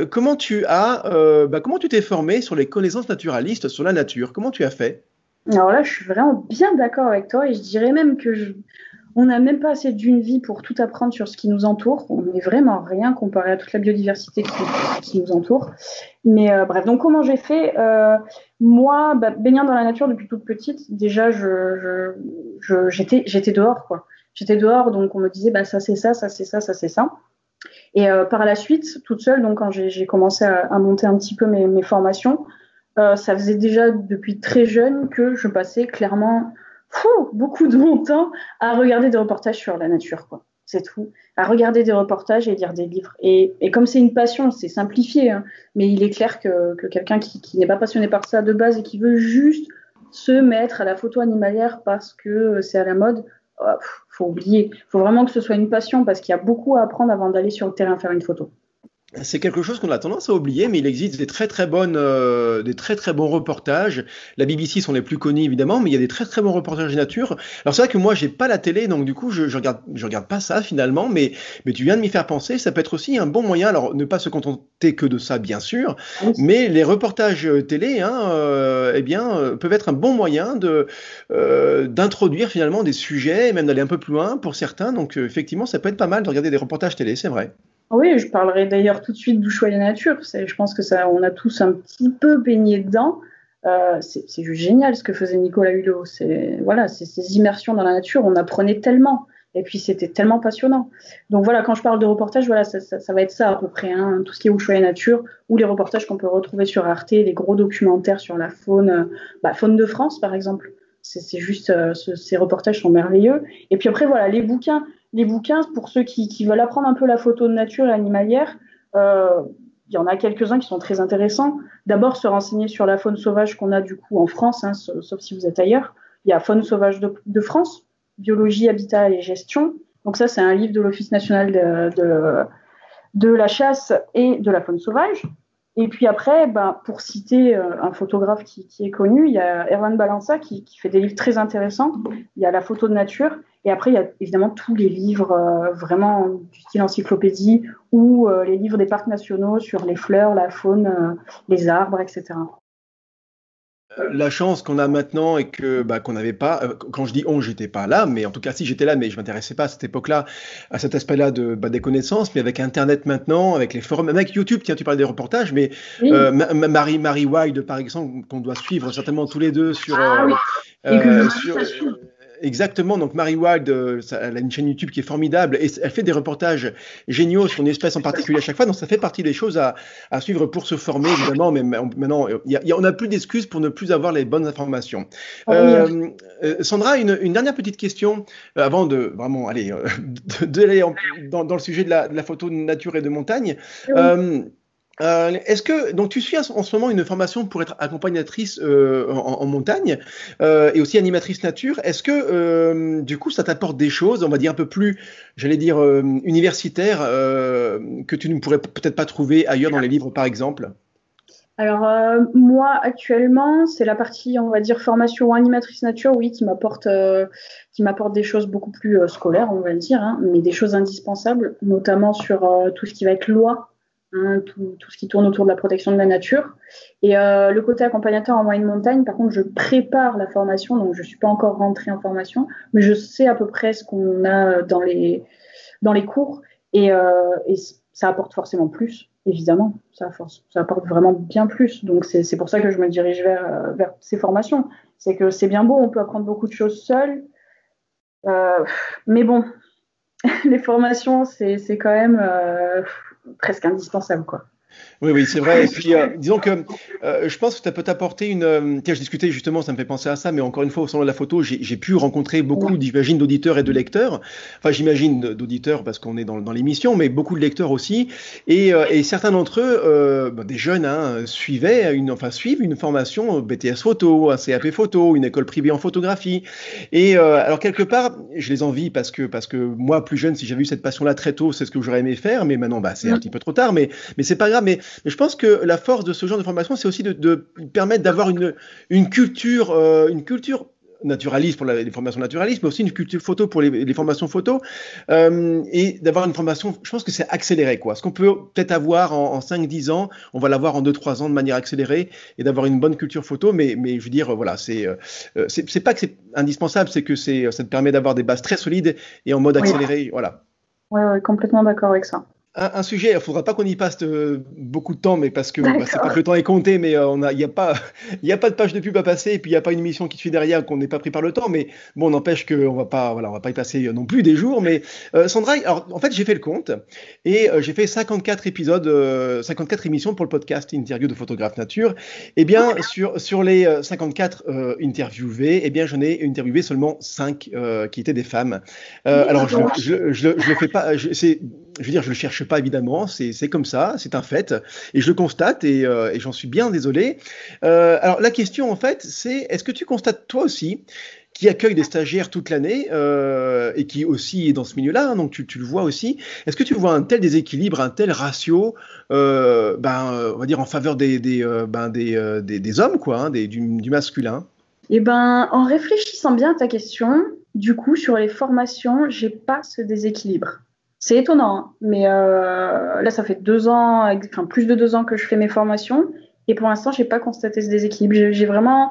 comment tu as, bah, comment tu t'es formée sur les connaissances naturalistes, sur la nature? Comment tu as fait? Alors là, je suis vraiment bien d'accord avec toi et je dirais même que je, on n'a même pas assez d'une vie pour tout apprendre sur ce qui nous entoure. On n'est vraiment rien comparé à toute la biodiversité qui, nous entoure. Mais euh, bref, donc comment j'ai fait euh, Moi, bah, baignant dans la nature depuis toute petite, déjà, j'étais, dehors, quoi. J'étais dehors, donc on me disait, bah, ça c'est ça, ça c'est ça, ça c'est ça. Et euh, par la suite, toute seule, donc quand j'ai, commencé à, monter un petit peu mes formations, ça faisait déjà depuis très jeune que je passais clairement beaucoup de mon temps à regarder des reportages sur la nature, quoi. C'est tout. À regarder des reportages et lire des livres. Et, comme c'est une passion, c'est simplifié, hein, mais il est clair que, quelqu'un qui, n'est pas passionné par ça de base et qui veut juste se mettre à la photo animalière parce que c'est à la mode, oh, faut oublier. Faut vraiment que ce soit une passion parce qu'il y a beaucoup à apprendre avant d'aller sur le terrain faire une photo c'est quelque chose qu'on a tendance à oublier, mais il existe des très très bonnes, euh, des très très bons reportages. La BBC sont les plus connus évidemment, mais il y a des très très bons reportages de nature. Alors c'est vrai que moi j'ai pas la télé, donc du coup je, je regarde, je regarde pas ça finalement, mais mais tu viens de m'y faire penser. Ça peut être aussi un bon moyen. Alors ne pas se contenter que de ça bien sûr, mais les reportages télé, hein, euh, eh bien euh, peuvent être un bon moyen de d'introduire finalement des sujets, même d'aller un peu plus loin pour certains. Donc effectivement ça peut être pas mal de regarder des reportages télé, c'est vrai. Oui, je parlerai d'ailleurs tout de suite la nature. Je pense que ça, on a tous un petit peu baigné dedans. Euh, c'est juste génial ce que faisait Nicolas Hulot. C'est voilà, ces immersions dans la nature, on apprenait tellement. Et puis c'était tellement passionnant. Donc voilà, quand je parle de reportage, voilà, ça, ça, va être ça à peu près, hein, tout ce qui est Ushuaïa nature, ou les reportages qu'on peut retrouver sur Arte, les gros documentaires sur la faune, euh, bah, faune de France par exemple. C'est juste, euh, ces reportages sont merveilleux. Et puis après voilà, les bouquins les bouquins, pour ceux qui, veulent apprendre un peu la photo de nature et animalière, euh, il y en a quelques-uns qui sont très intéressants. D'abord, se renseigner sur la faune sauvage qu'on a du coup en France, hein, sauf si vous êtes ailleurs. Il y a Faune sauvage de, France, Biologie, Habitat et Gestion. Donc ça, c'est un livre de l'Office national de, la chasse et de la faune sauvage. Et puis après, ben, pour citer euh, un photographe qui, est connu, il y a Erwan Balança qui, qui, fait des livres très intéressants. Il y a la photo de nature et après, il y a évidemment tous les livres euh, vraiment du style encyclopédie ou euh, les livres des parcs nationaux sur les fleurs, la faune, euh, les arbres, etc. La chance qu'on a maintenant et que bah, qu'on n'avait pas. quand je dis on, j'étais pas là, mais en tout cas si j'étais là, mais je m'intéressais pas à cette époque-là, à cet aspect-là de bah, des connaissances. Mais avec Internet maintenant, avec les forums, avec YouTube, tiens, tu parlais des reportages, mais Marie Marie Wilde par exemple, qu'on doit suivre certainement tous les deux sur. Ah, oui. sur Exactement. Donc Marie Wild, euh, elle a une chaîne YouTube qui est formidable et elle fait des reportages géniaux sur une espèce en particulier à chaque fois. Donc ça fait partie des choses à, suivre pour se former évidemment. Mais maintenant, on n'a plus d'excuses pour ne plus avoir les bonnes informations. Ah euh, euh, Sandra, une, dernière petite question avant de vraiment aller dans, le sujet de la, photo de nature et de montagne. Euh, est-ce que donc tu suis en ce moment une formation pour être accompagnatrice euh, en, montagne euh, et aussi animatrice nature. Est-ce que du coup ça t'apporte des choses, on va dire un peu plus, j'allais dire universitaires que tu ne pourrais peut-être pas trouver ailleurs dans les livres par exemple? Alors moi actuellement c'est la partie on va dire formation animatrice nature oui qui m'apporte qui m'apporte des choses beaucoup plus scolaires on va dire hein, mais des choses indispensables notamment sur tout ce qui va être loi Hein, tout, ce qui tourne autour de la protection de la nature. Et euh, le côté accompagnateur en moyenne montagne, par contre, je prépare la formation, donc je ne suis pas encore rentrée en formation, mais je sais à peu près ce qu'on a dans les, dans les cours. Et, euh, ça apporte forcément plus, évidemment. Ça, ça apporte vraiment bien plus. Donc c'est pour ça que je me dirige vers, euh, vers ces formations. C'est que c'est bien beau, on peut apprendre beaucoup de choses seul. mais bon, les formations, c'est quand même presque indispensable, quoi. Oui, oui, c'est vrai. Et puis, euh, disons que euh, je pense que ça peut t'apporter une. Euh, tiens, je discutais justement, ça me fait penser à ça, mais encore une fois, au sein de la photo, j'ai pu rencontrer beaucoup, j'imagine, d'auditeurs et de lecteurs. Enfin, j'imagine d'auditeurs parce qu'on est dans, dans l'émission, mais beaucoup de lecteurs aussi. Et, et certains d'entre eux, ben, des jeunes, hein, suivaient une, enfin, suivent une formation BTS photo, un CAP photo, une école privée en photographie. Et alors, quelque part, je les envie parce que, parce que moi, plus jeune, si j'avais eu cette passion-là très tôt, c'est ce que j'aurais aimé faire, mais maintenant, bah, c'est un petit peu trop tard, mais, mais c'est pas grave. Mais mais je pense que la force de ce genre de formation, c'est aussi de, permettre d'avoir une, une culture, euh, une culture naturaliste pour les formations naturalistes, mais aussi une culture photo pour les, formations photo, euh, et d'avoir une formation, je pense que c'est accéléré. Quoi. Ce qu'on peut peut-être avoir en, 5-10 ans, on va l'avoir en 2-3 ans de manière accélérée, et d'avoir une bonne culture photo, mais, mais je veux dire, voilà, c'est euh, c'est pas que c'est indispensable, c'est que ça te permet d'avoir des bases très solides et en mode accéléré. Voilà. Oui, ouais, complètement d'accord avec ça un, sujet, il ne faudra pas qu'on y passe euh, beaucoup de temps, mais parce que bah, c'est pas que le temps est compté, mais euh, il n'y a, pas, y a pas de page de pub à passer, et puis il n'y a pas une émission qui suit derrière qu'on n'est pas pris par le temps, mais bon, n'empêche qu'on va pas, voilà, on va pas y passer euh, non plus des jours. Mais Sandra, alors en fait, j'ai fait le compte, et j'ai fait 54 épisodes, 54 émissions pour le podcast Interview de photographe nature. Et eh bien, sur, sur les 54 interviewés, et eh bien, j'en ai interviewé seulement 5 qui étaient des femmes. alors, je, je, le fais pas, c'est je veux dire, je le cherche pas évidemment, c'est comme ça, c'est un fait, et je le constate et, euh, j'en suis bien désolé. Euh, alors la question en fait, c'est est-ce que tu constates toi aussi qui accueille des stagiaires toute l'année euh, et qui aussi est dans ce milieu-là, hein, donc tu, le vois aussi. Est-ce que tu vois un tel déséquilibre, un tel ratio, ben, on va dire en faveur des, des, ben, hommes, quoi, hein, du, masculin? Eh ben, en réfléchissant bien à ta question, du coup, sur les formations, j'ai pas ce déséquilibre. C'est étonnant, hein. mais euh, là, ça fait deux ans, enfin plus de deux ans que je fais mes formations, et pour l'instant, j'ai pas constaté ce déséquilibre. J'ai vraiment,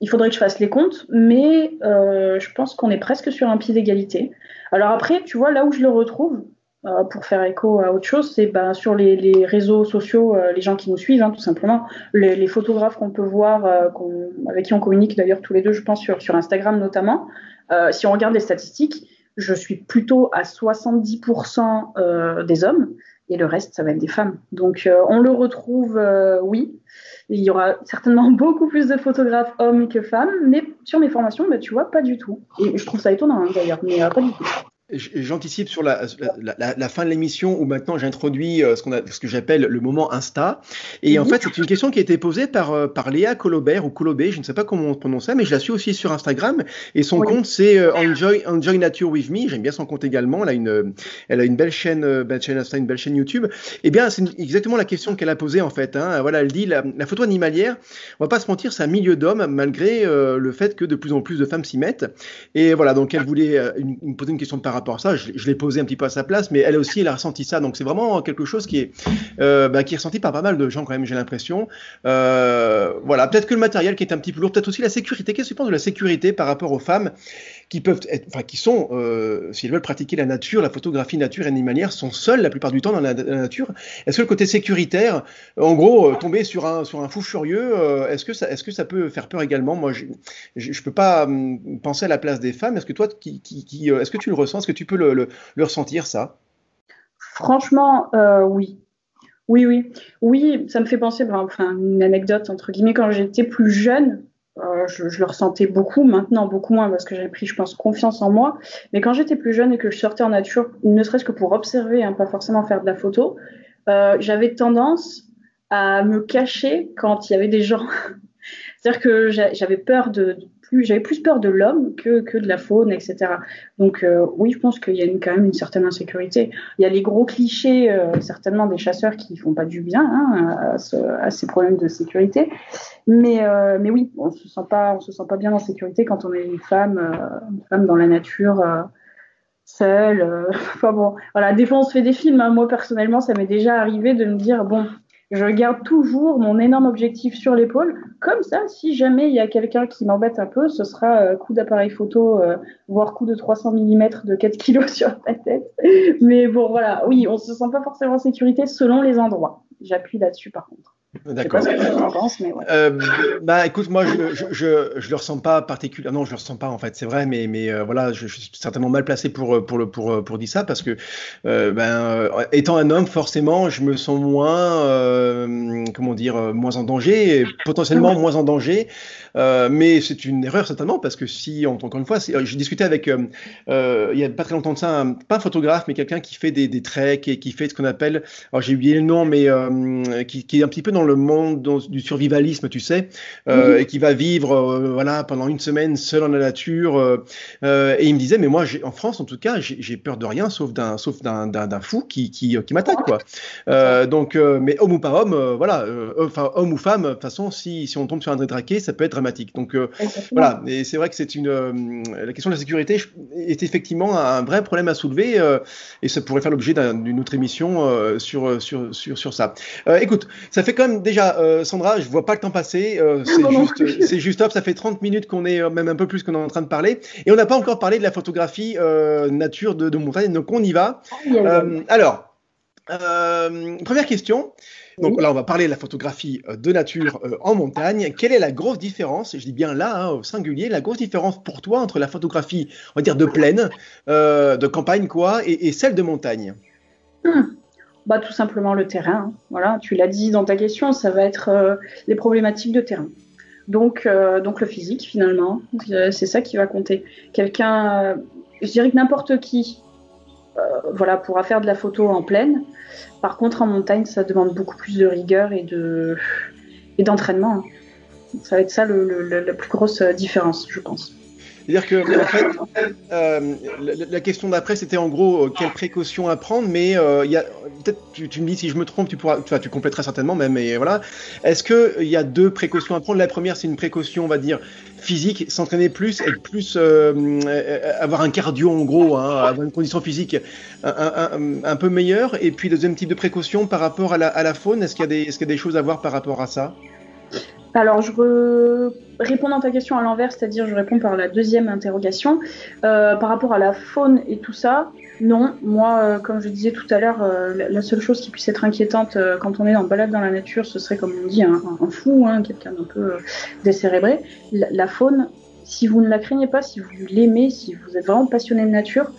il faudrait que je fasse les comptes, mais euh, je pense qu'on est presque sur un pied d'égalité. Alors après, tu vois, là où je le retrouve, euh, pour faire écho à autre chose, c'est ben, sur les, réseaux sociaux, les gens qui nous suivent, hein, tout simplement, les, photographes qu'on peut voir, avec qui on communique d'ailleurs tous les deux, je pense, sur, sur Instagram notamment. si on regarde les statistiques, je suis plutôt à 70% euh, des hommes et le reste, ça va être des femmes. Donc, euh, on le retrouve, euh, oui. Il y aura certainement beaucoup plus de photographes hommes que femmes, mais sur mes formations, bah, tu vois, pas du tout. Et je trouve ça étonnant hein, d'ailleurs, mais pas du tout. J'anticipe sur la, la, la, fin de l'émission où maintenant j'introduis euh, ce, qu'on a, ce que j'appelle le moment Insta. Et en fait, c'est une question qui a été posée par, euh, par Léa Colobert ou Colobé, je ne sais pas comment on prononce ça, mais je la suis aussi sur Instagram. Et son compte, c'est euh, Enjoy, Enjoy Nature with Me. J'aime bien son compte également. Elle a une, elle a une belle chaîne, belle chaîne Insta, une belle chaîne YouTube. Eh bien, c'est exactement la question qu'elle a posée en fait. Hein. Voilà, elle dit la, photo animalière, on va pas se mentir, c'est un milieu d'hommes malgré le fait que de plus en plus de femmes s'y mettent. Et voilà, donc elle voulait me poser une question par rapport à ça. Je, l'ai posé un petit peu à sa place, mais elle aussi, elle a ressenti ça. Donc c'est vraiment quelque chose qui est, euh, bah, qui est ressenti par pas mal de gens quand même, j'ai l'impression. Euh, voilà, peut-être que le matériel qui est un petit peu lourd, peut-être aussi la sécurité. Qu'est-ce que tu penses de la sécurité par rapport aux femmes qui peuvent être, enfin qui sont, euh, si elles veulent pratiquer la nature, la photographie nature et animalière, sont seules la plupart du temps dans la, nature? Est-ce que le côté sécuritaire, en gros, tomber sur un sur un fou furieux, est-ce que ça est-ce que ça peut faire peur également? Moi, je, je, peux pas hum, penser à la place des femmes. Est-ce que toi, qui, est-ce que tu le ressens? Tu peux le, ressentir, ça? Franchement, euh, oui. Oui, oui. Oui, ça me fait penser, enfin, une anecdote, entre guillemets, quand j'étais plus jeune, euh, je, le ressentais beaucoup, maintenant beaucoup moins parce que j'ai pris, je pense, confiance en moi. Mais quand j'étais plus jeune et que je sortais en nature, ne serait-ce que pour observer, hein, pas forcément faire de la photo, euh, j'avais tendance à me cacher quand il y avait des gens. C'est-à-dire que j'avais peur de, j'avais plus peur de l'homme que, que de la faune, etc. Donc euh, oui, je pense qu'il y a quand même une certaine insécurité. Il y a les gros clichés, euh, certainement des chasseurs qui font pas du bien hein, à, ces problèmes de sécurité. Mais, euh, mais oui, on se sent pas, on se sent pas bien en sécurité quand on est une femme, une femme dans la nature seule. enfin bon, voilà. Des fois, on se fait des films. Hein. Moi, personnellement, ça m'est déjà arrivé de me dire bon, je garde toujours mon énorme objectif sur l'épaule. Comme ça, si jamais il y a quelqu'un qui m'embête un peu, ce sera euh, coup d'appareil photo, euh, voire coup de 300 mm de 4 kg sur ta tête. Mais bon, voilà, oui, on se sent pas forcément en sécurité selon les endroits. J'appuie là-dessus par contre. D'accord. Euh, bah, écoute, moi, je, je, je, je le ressens pas particulièrement. Non, je le ressens pas en fait. C'est vrai, mais mais euh, voilà, je, suis certainement mal placé pour pour le pour pour dire ça parce que euh, ben euh, étant un homme, forcément, je me sens moins euh, comment dire moins en danger, potentiellement moins en danger. Mais c'est une erreur certainement parce que si encore une fois, j'ai discuté avec il y a pas très longtemps de ça, un, pas un photographe, mais quelqu'un qui fait des des treks et qui fait ce qu'on appelle, alors j'ai oublié le nom, mais qui qui est un petit peu dans le monde du survivalisme, tu sais, euh, et qui va vivre euh, voilà pendant une semaine seul dans la nature. Euh, et il me disait, mais moi, en France, en tout cas, j'ai peur de rien, sauf d'un sauf d'un fou qui qui, qui m'attaque quoi. donc, mais homme ou pas homme, voilà, enfin homme ou femme, de toute façon, si si on tombe sur un détraqué, ça peut être dramatique. Donc voilà, et c'est vrai que c'est une la question de la sécurité est effectivement un vrai problème à soulever, et ça pourrait faire l'objet d'une autre émission sur sur sur sur ça. écoute, ça fait quand même déjà, euh, Sandra, je vois pas le temps passer. Euh, c'est juste, top. Ça fait 30 minutes qu'on est, euh, même un peu plus qu'on est en train de parler. Et on n'a pas encore parlé de la photographie nature de, montagne. Donc on y va. Ah, alors, première question. Donc là, on va parler de la photographie de nature en montagne. Quelle est la grosse différence, je dis bien là, hein, au singulier, la grosse différence pour toi entre la photographie, on va dire, de plaine, de campagne, quoi, et, celle de montagne? Hmm bah, Tout simplement le terrain. Hein. Voilà, tu l'as dit dans ta question, ça va être euh, les problématiques de terrain. Donc, euh, donc le physique, finalement, euh, c'est ça qui va compter. Quelqu'un, je dirais que n'importe qui voilà, pourra faire de la photo en pleine. Par contre, en montagne, ça demande beaucoup plus de rigueur et de et d'entraînement. Hein. Ça va être ça le, la plus grosse différence, je pense. C'est-à-dire que, euh, la, question d'après, c'était en gros euh, quelles précautions à prendre, mais euh, y a peut-être, tu, me dis si je me trompe, tu pourras, tu, tu compléteras certainement mais voilà. Est-ce que il y a deux précautions à prendre? La première, c'est une précaution, on va dire physique, s'entraîner plus, être plus, avoir un cardio en gros, hein, avoir une condition physique un, peu meilleure. Et puis, deuxième type de précaution par rapport à la, faune, est-ce qu'il y a des choses à voir par rapport à ça? Alors, je re... réponds à ta question à l'envers, c'est-à-dire je réponds par la deuxième interrogation. Euh, par rapport à la faune et tout ça, non. Moi, euh, comme je disais tout à l'heure, euh, la seule chose qui puisse être inquiétante quand on est en balade dans la nature, ce serait, comme on dit, un, fou, hein, quelqu'un d'un peu décérébré. La, faune, si vous ne la craignez pas, si vous l'aimez, si vous êtes vraiment passionné de nature,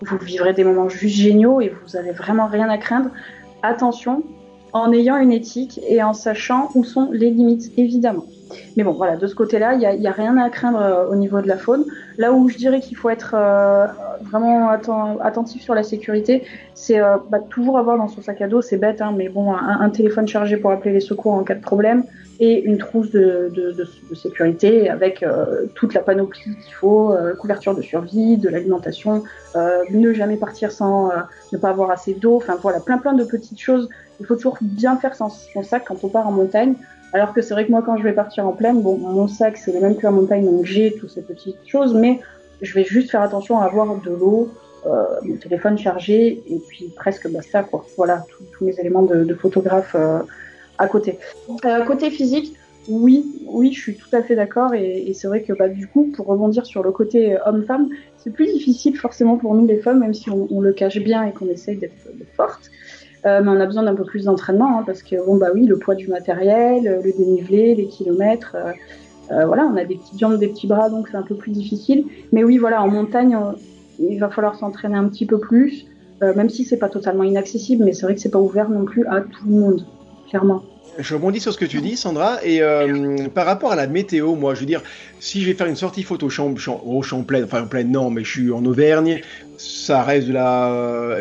vous vivrez des moments juste géniaux et vous n'avez vraiment rien à craindre. Attention, en ayant une éthique et en sachant où sont les limites, évidemment. Mais bon, voilà, de ce côté-là, il n'y a, rien à craindre euh, au niveau de la faune. Là où je dirais qu'il faut être euh, vraiment attentif sur la sécurité, c'est euh, bah, toujours avoir dans son sac à dos, c'est bête, hein, mais bon, un, téléphone chargé pour appeler les secours en cas de problème et une trousse de, sécurité avec toute la panoplie qu'il faut, couverture de survie, de l'alimentation, ne jamais partir sans ne pas avoir assez d'eau, enfin voilà, plein plein de petites choses il faut toujours bien faire son, sac quand on part en montagne. Alors que c'est vrai que moi, quand je vais partir en plaine, bon, mon sac, c'est le même que la montagne, donc j'ai toutes ces petites choses, mais je vais juste faire attention à avoir de l'eau, euh, mon téléphone chargé, et puis presque basta, quoi. Voilà, tous mes éléments de, photographe euh, à côté. Euh, côté physique, oui, oui, je suis tout à fait d'accord, et, c'est vrai que bah, du coup, pour rebondir sur le côté homme-femme, c'est plus difficile forcément pour nous les femmes, même si on, le cache bien et qu'on essaye d'être forte. Euh, mais on a besoin d'un peu plus d'entraînement hein, parce que bon bah oui, le poids du matériel, euh, le dénivelé, les kilomètres, euh, voilà, on a des petites jambes, des petits bras, donc c'est un peu plus difficile. Mais oui, voilà, en montagne, il va falloir s'entraîner un petit peu plus, même si c'est pas totalement inaccessible, mais c'est vrai que c'est pas ouvert non plus à tout le monde, Je rebondis sur ce que tu dis, Sandra, et par rapport à la météo, moi, je veux dire, si je vais faire une sortie photo au champ plein, enfin en pleine, non, mais je suis en Auvergne, ça reste de la,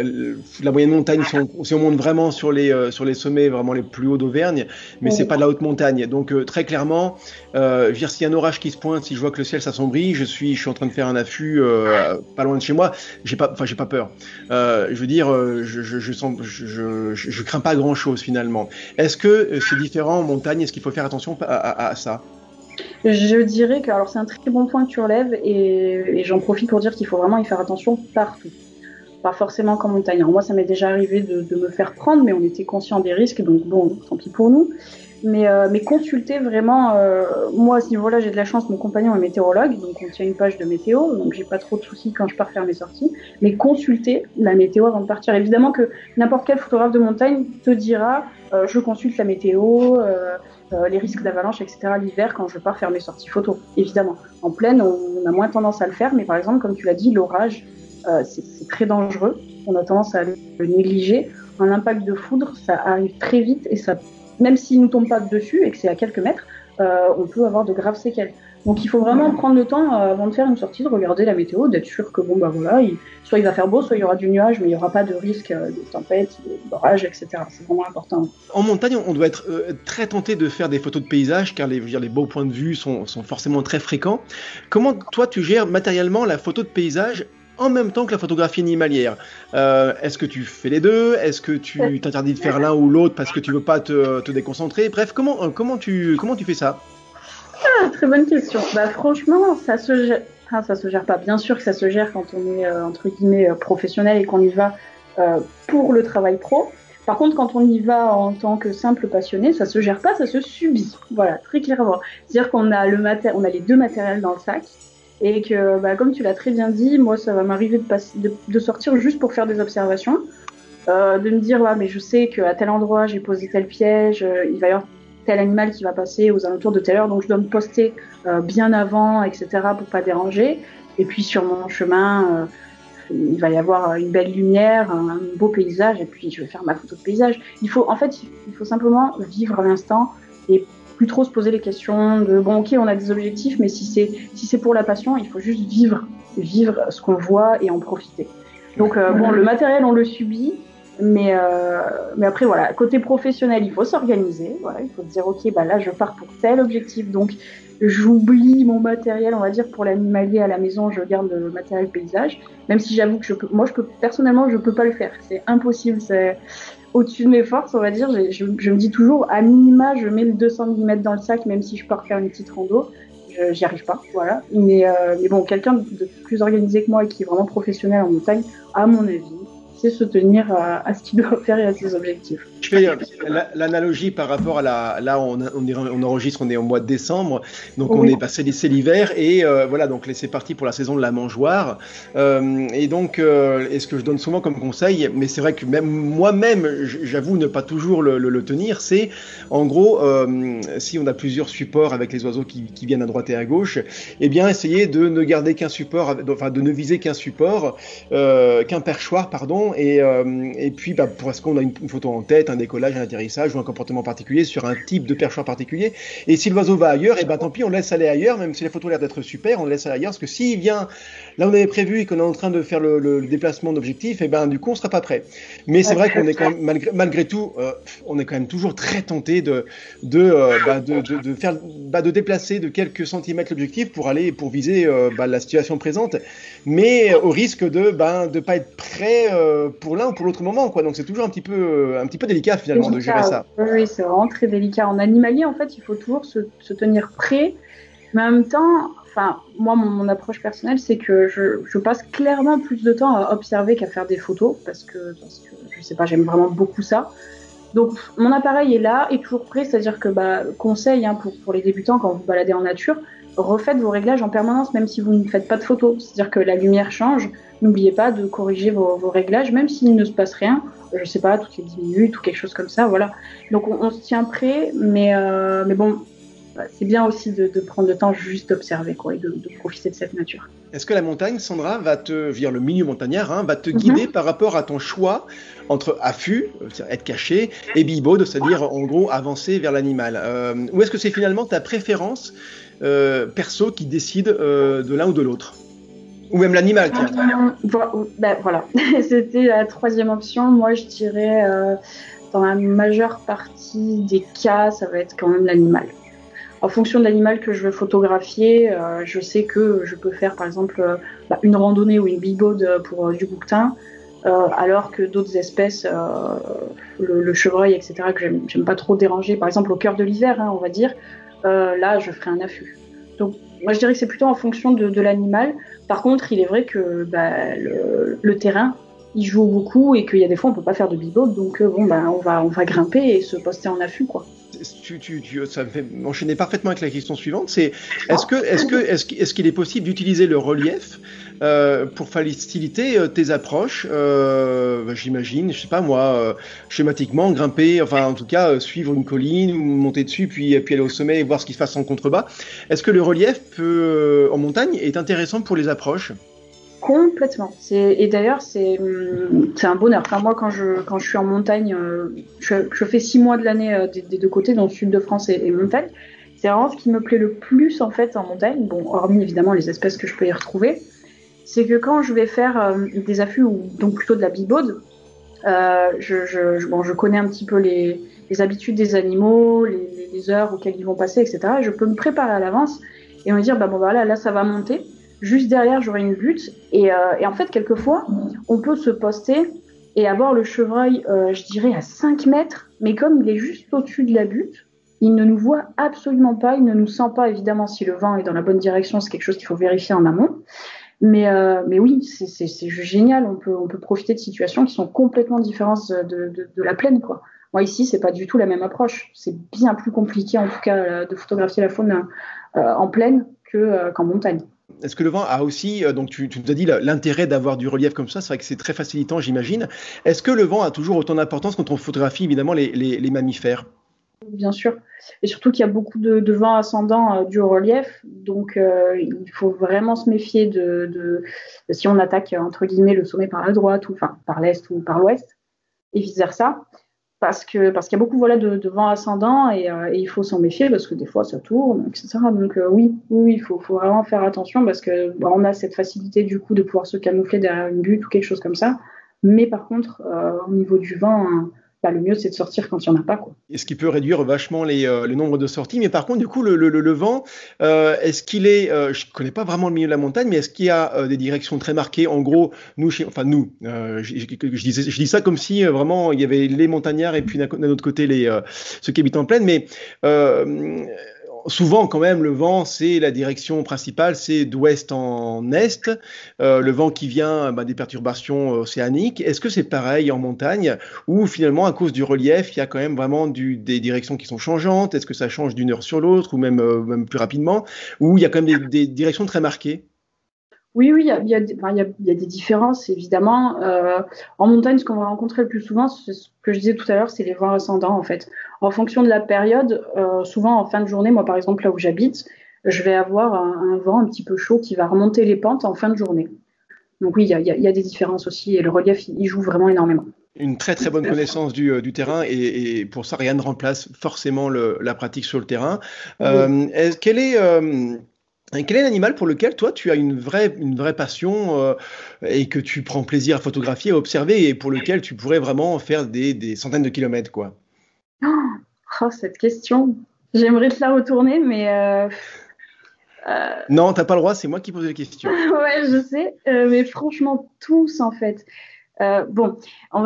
la moyenne montagne si on, monte vraiment sur les, euh, sur les sommets vraiment les plus hauts d'Auvergne, mais c'est pas de la haute montagne. Donc euh, très clairement, euh, je veux dire, s'il y a un orage qui se pointe, si je vois que le ciel s'assombrit, je suis, je suis en train de faire un affût pas loin de chez moi, j'ai pas, enfin j'ai pas peur. je veux dire, je, je, je, sens, je, je, crains pas grand chose finalement. Est-ce que c'est différent en montagne? Est-ce qu'il faut faire attention à, à ça? Je dirais que alors c'est un très bon point que tu relèves et, j'en profite pour dire qu'il faut vraiment y faire attention partout. Pas forcément qu'en montagne. Moi, ça m'est déjà arrivé de, me faire prendre, mais on était conscient des risques, donc bon, tant pis pour nous. Mais, euh, consulter vraiment, euh, moi à ce niveau-là, j'ai de la chance, mon compagnon est météorologue, donc on tient une page de météo, donc j'ai pas trop de soucis quand je pars faire mes sorties. Mais consulter la météo avant de partir. Évidemment que n'importe quel photographe de montagne te dira, euh, je consulte la météo. Euh, les risques d'avalanche, etc. l'hiver quand je pars faire mes sorties photo, évidemment. En pleine, on a moins tendance à le faire, mais par exemple, comme tu l'as dit, l'orage, euh, c'est très dangereux. On a tendance à le négliger. Un impact de foudre, ça arrive très vite et ça, même s'il ne nous tombe pas dessus et que c'est à quelques mètres, on peut avoir de graves séquelles. Donc il faut vraiment prendre le temps euh, avant de faire une sortie de regarder la météo, d'être sûr que bon bah voilà, soit il va faire beau, soit il y aura du nuage, mais il n'y aura pas de risque euh, de tempête, d'orage, etc. C'est vraiment important. En montagne, on doit être euh, très tenté de faire des photos de paysage car les, les beaux points de vue sont, sont forcément très fréquents. Comment toi tu gères matériellement la photo de paysage en même temps que la photographie animalière. Est-ce que tu fais les deux? Est-ce que tu t'interdis de faire l'un ou l'autre parce que tu veux pas te, te déconcentrer? Bref, comment, comment, tu, comment tu fais ça? Ah, très bonne question. Bah, franchement, ça se gère. ça se gère pas. Bien sûr que ça se gère quand on est euh, entre guillemets euh, professionnel et qu'on y va euh, pour le travail pro. Par contre, quand on y va en tant que simple passionné, ça se gère pas, ça se subit. Voilà, très clairement. C'est-à-dire qu'on a le on a les deux matériels dans le sac et que, bah, comme tu l'as très bien dit, moi, ça va m'arriver de, sortir juste pour faire des observations, de me dire, ouais, mais je sais qu'à tel endroit j'ai posé tel piège, il va y avoir tel animal qui va passer aux alentours de telle heure, donc je dois me poster euh, bien avant, etc., pour pas déranger. Et puis sur mon chemin, euh, il va y avoir une belle lumière, un, beau paysage, et puis je vais faire ma photo de paysage. Il faut, en fait, il faut simplement vivre l'instant et plus trop se poser les questions de bon, ok, on a des objectifs, mais si c'est si c'est pour la passion, il faut juste vivre, vivre ce qu'on voit et en profiter. Donc euh, bon, le matériel on le subit, mais, euh, mais après, voilà, côté professionnel, il faut s'organiser. Voilà, il faut dire, ok, bah là, je pars pour tel objectif, donc j'oublie mon matériel, on va dire, pour l'animalier à la maison, je garde le matériel paysage. Même si j'avoue que je peux, moi, je peux, personnellement, je peux pas le faire. C'est impossible. C'est au-dessus de mes forces, on va dire. Je, me dis toujours, à minima, je mets le 200 mm dans le sac, même si je pars faire une petite rando. J'y arrive pas, voilà. Mais, euh, mais bon, quelqu'un de plus organisé que moi et qui est vraiment professionnel en montagne, à mon avis, se tenir à, ce qu'il doit faire et à ses objectifs. Je fais euh, l'analogie par rapport à la. Là, on, on, enregistre, on est au mois de décembre, donc on est passé lycée l'hiver et euh, voilà, donc c'est parti pour la saison de la mangeoire. Euh, et donc, et ce que je donne souvent comme conseil, mais c'est vrai que même moi-même, j'avoue ne pas toujours le, tenir, c'est en gros, si on a plusieurs supports avec les oiseaux qui, qui, viennent à droite et à gauche, eh bien, essayer de ne garder qu'un support, enfin de ne viser qu'un support, qu'un perchoir, pardon, euh, et, puis, bah, pour ce qu'on a une, photo en tête, un décollage, un atterrissage ou un comportement particulier sur un type de perchoir particulier? Et si l'oiseau va ailleurs, et eh ben tant pis, on laisse aller ailleurs, même si la photo a l'air d'être super, on laisse aller ailleurs, parce que s'il vient là on avait prévu et qu'on est en train de faire le, déplacement d'objectif, et eh ben du coup, on sera pas prêt. Mais c'est vrai qu'on est quand même, malgré, tout, euh, on est quand même toujours très tenté de, de, euh, bah, de, faire, bah, de déplacer de quelques centimètres l'objectif pour aller, pour viser bah, la situation présente, mais au risque de ne de pas être prêt pour l'un ou pour l'autre moment, quoi. Donc c'est toujours un petit peu, un petit peu délicat finalement de gérer ça. Oui, c'est vraiment très délicat. En animalier, en fait, il faut toujours se, se tenir prêt, mais en même temps, enfin, moi, mon, approche personnelle, c'est que je, je, passe clairement plus de temps à observer qu'à faire des photos, parce que, parce que je sais pas, j'aime vraiment beaucoup ça. Donc, mon appareil est là, et toujours prêt, c'est-à-dire que, bah, conseil hein, pour, pour les débutants quand vous baladez en nature, refaites vos réglages en permanence, même si vous ne faites pas de photos. C'est-à-dire que la lumière change, N'oubliez pas de corriger vos, réglages, même s'il ne se passe rien, je sais pas, toutes les 10 minutes ou quelque chose comme ça, voilà. Donc on, se tient prêt, mais, euh, mais bon, bah, c'est bien aussi de, prendre le temps juste d'observer quoi, et de, profiter de cette nature. Est-ce que la montagne, Sandra, va te, dire le milieu montagnard, hein, va te guider mhm. par rapport à ton choix entre affût, être caché, et bibode, c'est-à-dire en gros avancer vers l'animal? Euh, Ou est-ce que c'est finalement ta préférence euh, perso qui décide de l'un ou de l'autre? Ou même l'animal, tiens. Euh, ben, voilà, c'était la troisième option. Moi, je dirais, euh, dans la majeure partie des cas, ça va être quand même l'animal. En fonction de l'animal que je veux photographier, euh, je sais que je peux faire, par exemple, bah, une randonnée ou une bigode pour du bouquetin, alors que d'autres espèces, le, chevreuil, etc., que j'aime pas trop déranger, par exemple au cœur de l'hiver, hein, on va dire, là, je ferai un affût. Donc, moi, je dirais que c'est plutôt en fonction de l'animal. Par contre, il est vrai que bah, le, terrain, il joue beaucoup et qu'il y a des fois on peut pas faire de bibot, donc euh, bon bah, on va on va grimper et se poster en affût quoi. Tu, ça me fait enchaîner parfaitement avec la question suivante. C'est est-ce que est-ce que est-ce qu'il est possible d'utiliser le relief euh, pour faciliter euh, tes approches bah, J'imagine, je sais pas moi, schématiquement grimper, enfin en tout cas suivre une colline monter dessus puis puis aller au sommet et voir ce qui se passe en contrebas. Est-ce que le relief peut, en montagne est intéressant pour les approches? Complètement. Et d'ailleurs, hum, c'est un bonheur. Enfin, moi, quand je, quand je suis en montagne, euh, je, fais six mois de l'année euh, des, deux côtés, dans le sud de France et, montagne. C'est vraiment ce qui me plaît le plus en fait en montagne, bon, hormis évidemment les espèces que je peux y retrouver, c'est que quand je vais faire euh, des affûts ou donc plutôt de la bibaude, je, je, bon, je connais un petit peu les, les habitudes des animaux, les, heures auxquelles ils vont passer, etc. Et je peux me préparer à l'avance et me dire bah bon voilà là ça va monter. Juste derrière j'aurai une butte et, euh, et, en fait quelquefois on peut se poster et avoir le chevreuil, euh, je dirais à 5 mètres, mais comme il est juste au-dessus de la butte, il ne nous voit absolument pas, il ne nous sent pas évidemment si le vent est dans la bonne direction, c'est quelque chose qu'il faut vérifier en amont. Mais, euh, mais oui, c'est juste génial, on peut, on peut profiter de situations qui sont complètement différentes de, de, de la plaine. Quoi. Moi ici, c'est pas du tout la même approche, c'est bien plus compliqué en tout cas de photographier la faune euh, en plaine euh, qu'en montagne. Est-ce que le vent a aussi, donc tu, nous as dit l'intérêt d'avoir du relief comme ça, c'est vrai que c'est très facilitant, j'imagine. Est-ce que le vent a toujours autant d'importance quand on photographie évidemment les, mammifères? Bien sûr. Et surtout qu'il y a beaucoup de, de vent ascendant euh, du relief. Donc, euh, il faut vraiment se méfier de, si on attaque, entre guillemets, le sommet par la droite, ou enfin, par l'est ou par l'ouest, et vice-versa. Parce qu'il y a beaucoup voilà, de, vent ascendant et, euh, et il faut s'en méfier parce que des fois ça tourne, etc. Donc euh, oui, il faut, faut, vraiment faire attention parce que bah, on a cette facilité du coup de pouvoir se camoufler derrière une butte ou quelque chose comme ça. Mais par contre, euh, au niveau du vent, hein, bah, le mieux c'est de sortir quand il n'y en a pas. Quoi. Et ce qui peut réduire vachement les, euh, le nombre de sorties. Mais par contre, du coup, le, le, le vent, euh, est-ce qu'il est, euh, je ne connais pas vraiment le milieu de la montagne, mais est-ce qu'il y a euh, des directions très marquées? En gros, nous, chez, enfin nous, euh, je, je, disais, je dis ça comme si euh, vraiment il y avait les montagnards et puis d'un autre côté les, ceux qui habitent en plaine, mais souvent quand même le vent c'est la direction principale c'est d'ouest en est. Euh, le vent qui vient bah, des perturbations océaniques. Est-ce que c'est pareil en montagne ou finalement à cause du relief il y a quand même vraiment du, des directions qui sont changeantes? Est-ce que ça change d'une heure sur l'autre ou même, euh, même plus rapidement? Ou il y a quand même des, des directions très marquées? Oui, oui, il y a, il y, a, il y, a, il y a des différences, évidemment. Euh, en montagne, ce qu'on va rencontrer le plus souvent, c'est ce que je disais tout à l'heure, c'est les vents ascendants, en fait. En fonction de la période, euh, souvent en fin de journée, moi, par exemple, là où j'habite, je vais avoir un, un, vent un petit peu chaud qui va remonter les pentes en fin de journée. Donc oui, il y a, il y a des différences aussi, et le relief, il joue vraiment énormément. Une très très bonne connaissance du, euh, du terrain, et, et, pour ça, rien ne remplace forcément le, la pratique sur le terrain. Oui. Euh, est, quel est quel est l'animal pour lequel toi tu as une vraie, une vraie passion euh, et que tu prends plaisir à photographier, à observer et pour lequel tu pourrais vraiment faire des, des centaines de kilomètres quoi? Oh, oh, cette question, j'aimerais te la retourner, mais. Euh, euh... Non, t'as pas le droit, c'est moi qui pose la question. ouais, je sais, euh, mais franchement, tous en fait. Euh, bon, on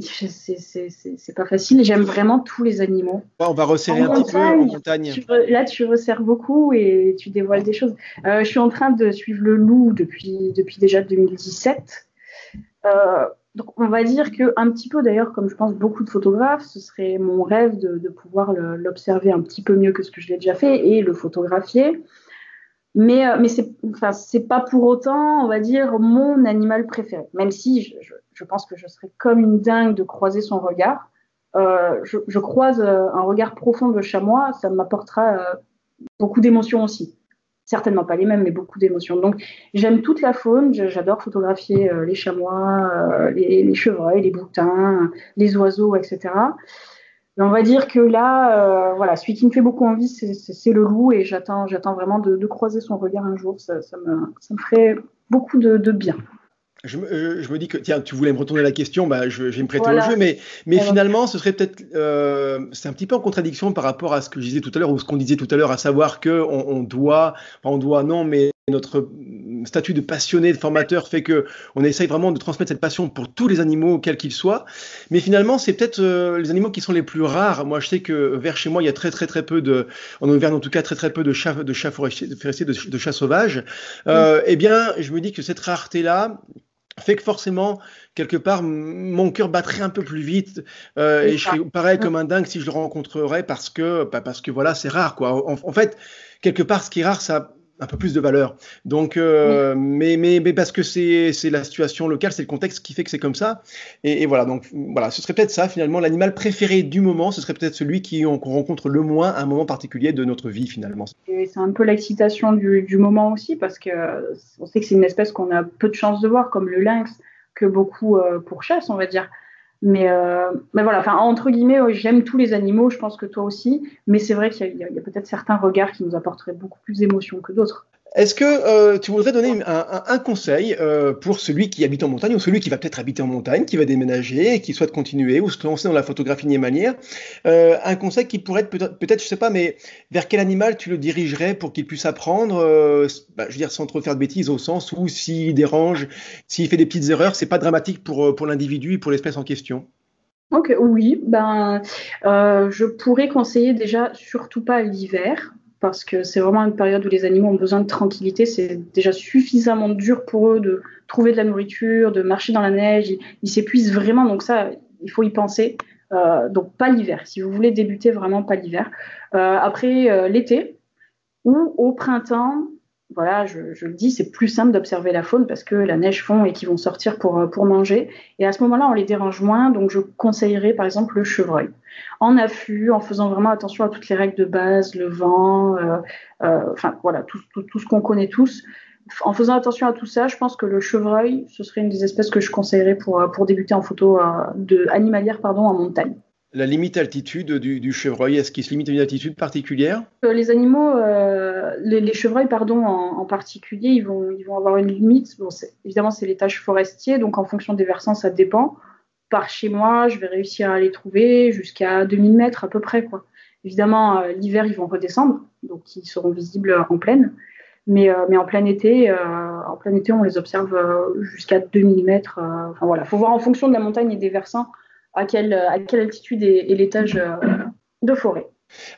c'est pas facile. J'aime vraiment tous les animaux. Ouais, on va resserrer en un petit peu en montagne. Tu, là, tu resserres beaucoup et tu dévoiles des choses. Euh, je suis en train de suivre le loup depuis, depuis déjà 2017. Euh, donc, on va dire que un petit peu, d'ailleurs, comme je pense beaucoup de photographes, ce serait mon rêve de, de pouvoir l'observer un petit peu mieux que ce que je l'ai déjà fait et le photographier. Mais, euh, mais c'est pas pour autant, on va dire, mon animal préféré. Même si je, pense que je serais comme une dingue de croiser son regard. Euh, je, croise euh, un regard profond de chamois, ça m'apportera euh, beaucoup d'émotions aussi. Certainement pas les mêmes, mais beaucoup d'émotions. Donc j'aime toute la faune, j'adore photographier les chamois, les, les, chevreuils, les boutins, les oiseaux, etc. On va dire que là, voilà, celui qui me fait beaucoup envie, c'est le loup, et j'attends, j'attends vraiment de, de, croiser son regard un jour. Ça, ça, me, ça me ferait beaucoup de, de bien. Je me, euh, je me, dis que tiens, tu voulais me retourner la question, bah, je, je vais me prêter voilà. au jeu, mais, mais finalement, ce serait peut-être, euh, c'est un petit peu en contradiction par rapport à ce que je disais tout à l'heure ou ce qu'on disait tout à l'heure, à savoir que on, on doit, enfin, on doit non, mais notre statut de passionné, de formateur fait que on essaye vraiment de transmettre cette passion pour tous les animaux, quels qu'ils soient. Mais finalement, c'est peut-être euh, les animaux qui sont les plus rares. Moi, je sais que vers chez moi, il y a très très très peu de, en Auvergne en tout cas, très très peu de chats, de chats forestiers, de, de, de chats sauvages. Euh, eh bien, je me dis que cette rareté là fait que forcément, quelque part, mon cœur battrait un peu plus vite euh, et je serais pareil comme un dingue si je le rencontrerais parce que, bah parce que voilà, c'est rare quoi. En, en, fait, quelque part, ce qui est rare, ça un peu plus de valeur. Donc, euh, oui. mais, mais, mais parce que c'est la situation locale, c'est le contexte qui fait que c'est comme ça. Et, et, voilà, donc voilà, ce serait peut-être ça finalement. L'animal préféré du moment, ce serait peut-être celui qu'on qu rencontre le moins à un moment particulier de notre vie finalement. C'est un peu l'excitation du, du, moment aussi parce que on sait que c'est une espèce qu'on a peu de chance de voir, comme le lynx, que beaucoup euh, pourchassent, on va dire. Mais, euh, mais voilà, enfin, entre guillemets, j'aime tous les animaux, je pense que toi aussi, mais c'est vrai qu'il y a, peut-être certains regards qui nous apporteraient beaucoup plus d'émotion que d'autres. Est-ce que euh, tu voudrais donner un, conseil euh, pour celui qui habite en montagne ou celui qui va peut-être habiter en montagne, qui va déménager qui souhaite continuer ou se lancer dans la photographie manière euh, Un conseil qui pourrait être peut-être, peut-être, je sais pas, mais vers quel animal tu le dirigerais pour qu'il puisse apprendre euh, bah, Je veux dire, sans trop faire de bêtises, au sens où s'il dérange, s'il fait des petites erreurs, c'est pas dramatique pour, pour l'individu et pour l'espèce en question? Ok, oui, ben, je pourrais conseiller déjà surtout pas l'hiver, parce que c'est vraiment une période où les animaux ont besoin de tranquillité. C'est déjà suffisamment dur pour eux de trouver de la nourriture, de marcher dans la neige. Ils, s'épuisent vraiment, donc ça, il faut y penser. Euh, donc pas l'hiver. Si vous voulez débuter, vraiment pas l'hiver. Euh, après euh, l'été ou au printemps, voilà, je, le dis, c'est plus simple d'observer la faune parce que la neige fond et qu'ils vont sortir pour, pour manger. Et à ce moment-là, on les dérange moins. Donc je conseillerais par exemple le chevreuil en affût, en faisant vraiment attention à toutes les règles de base, le vent, euh, euh, enfin voilà, tout, ce qu'on connaît tous. En faisant attention à tout ça, je pense que le chevreuil, ce serait une des espèces que je conseillerais pour, pour débuter en photo euh, de, animalière pardon, en montagne. La limite altitude du, chevreuil, est-ce qu'il se limite à une altitude particulière? Euh, Les animaux, euh, les, chevreuils pardon, en, particulier, ils vont, avoir une limite. Bon, évidemment, c'est l'étage forestier, donc en fonction des versants, ça dépend. Par chez moi, je vais réussir à les trouver jusqu'à 2000 mètres à peu près. Quoi. Évidemment, euh, l'hiver, ils vont redescendre, donc ils seront visibles en pleine. Mais, en plein été, en plein été, on les observe jusqu'à 2000 mètres. Enfin voilà, faut voir en fonction de la montagne et des versants à quelle, à quelle altitude est, l'étage euh, de forêt.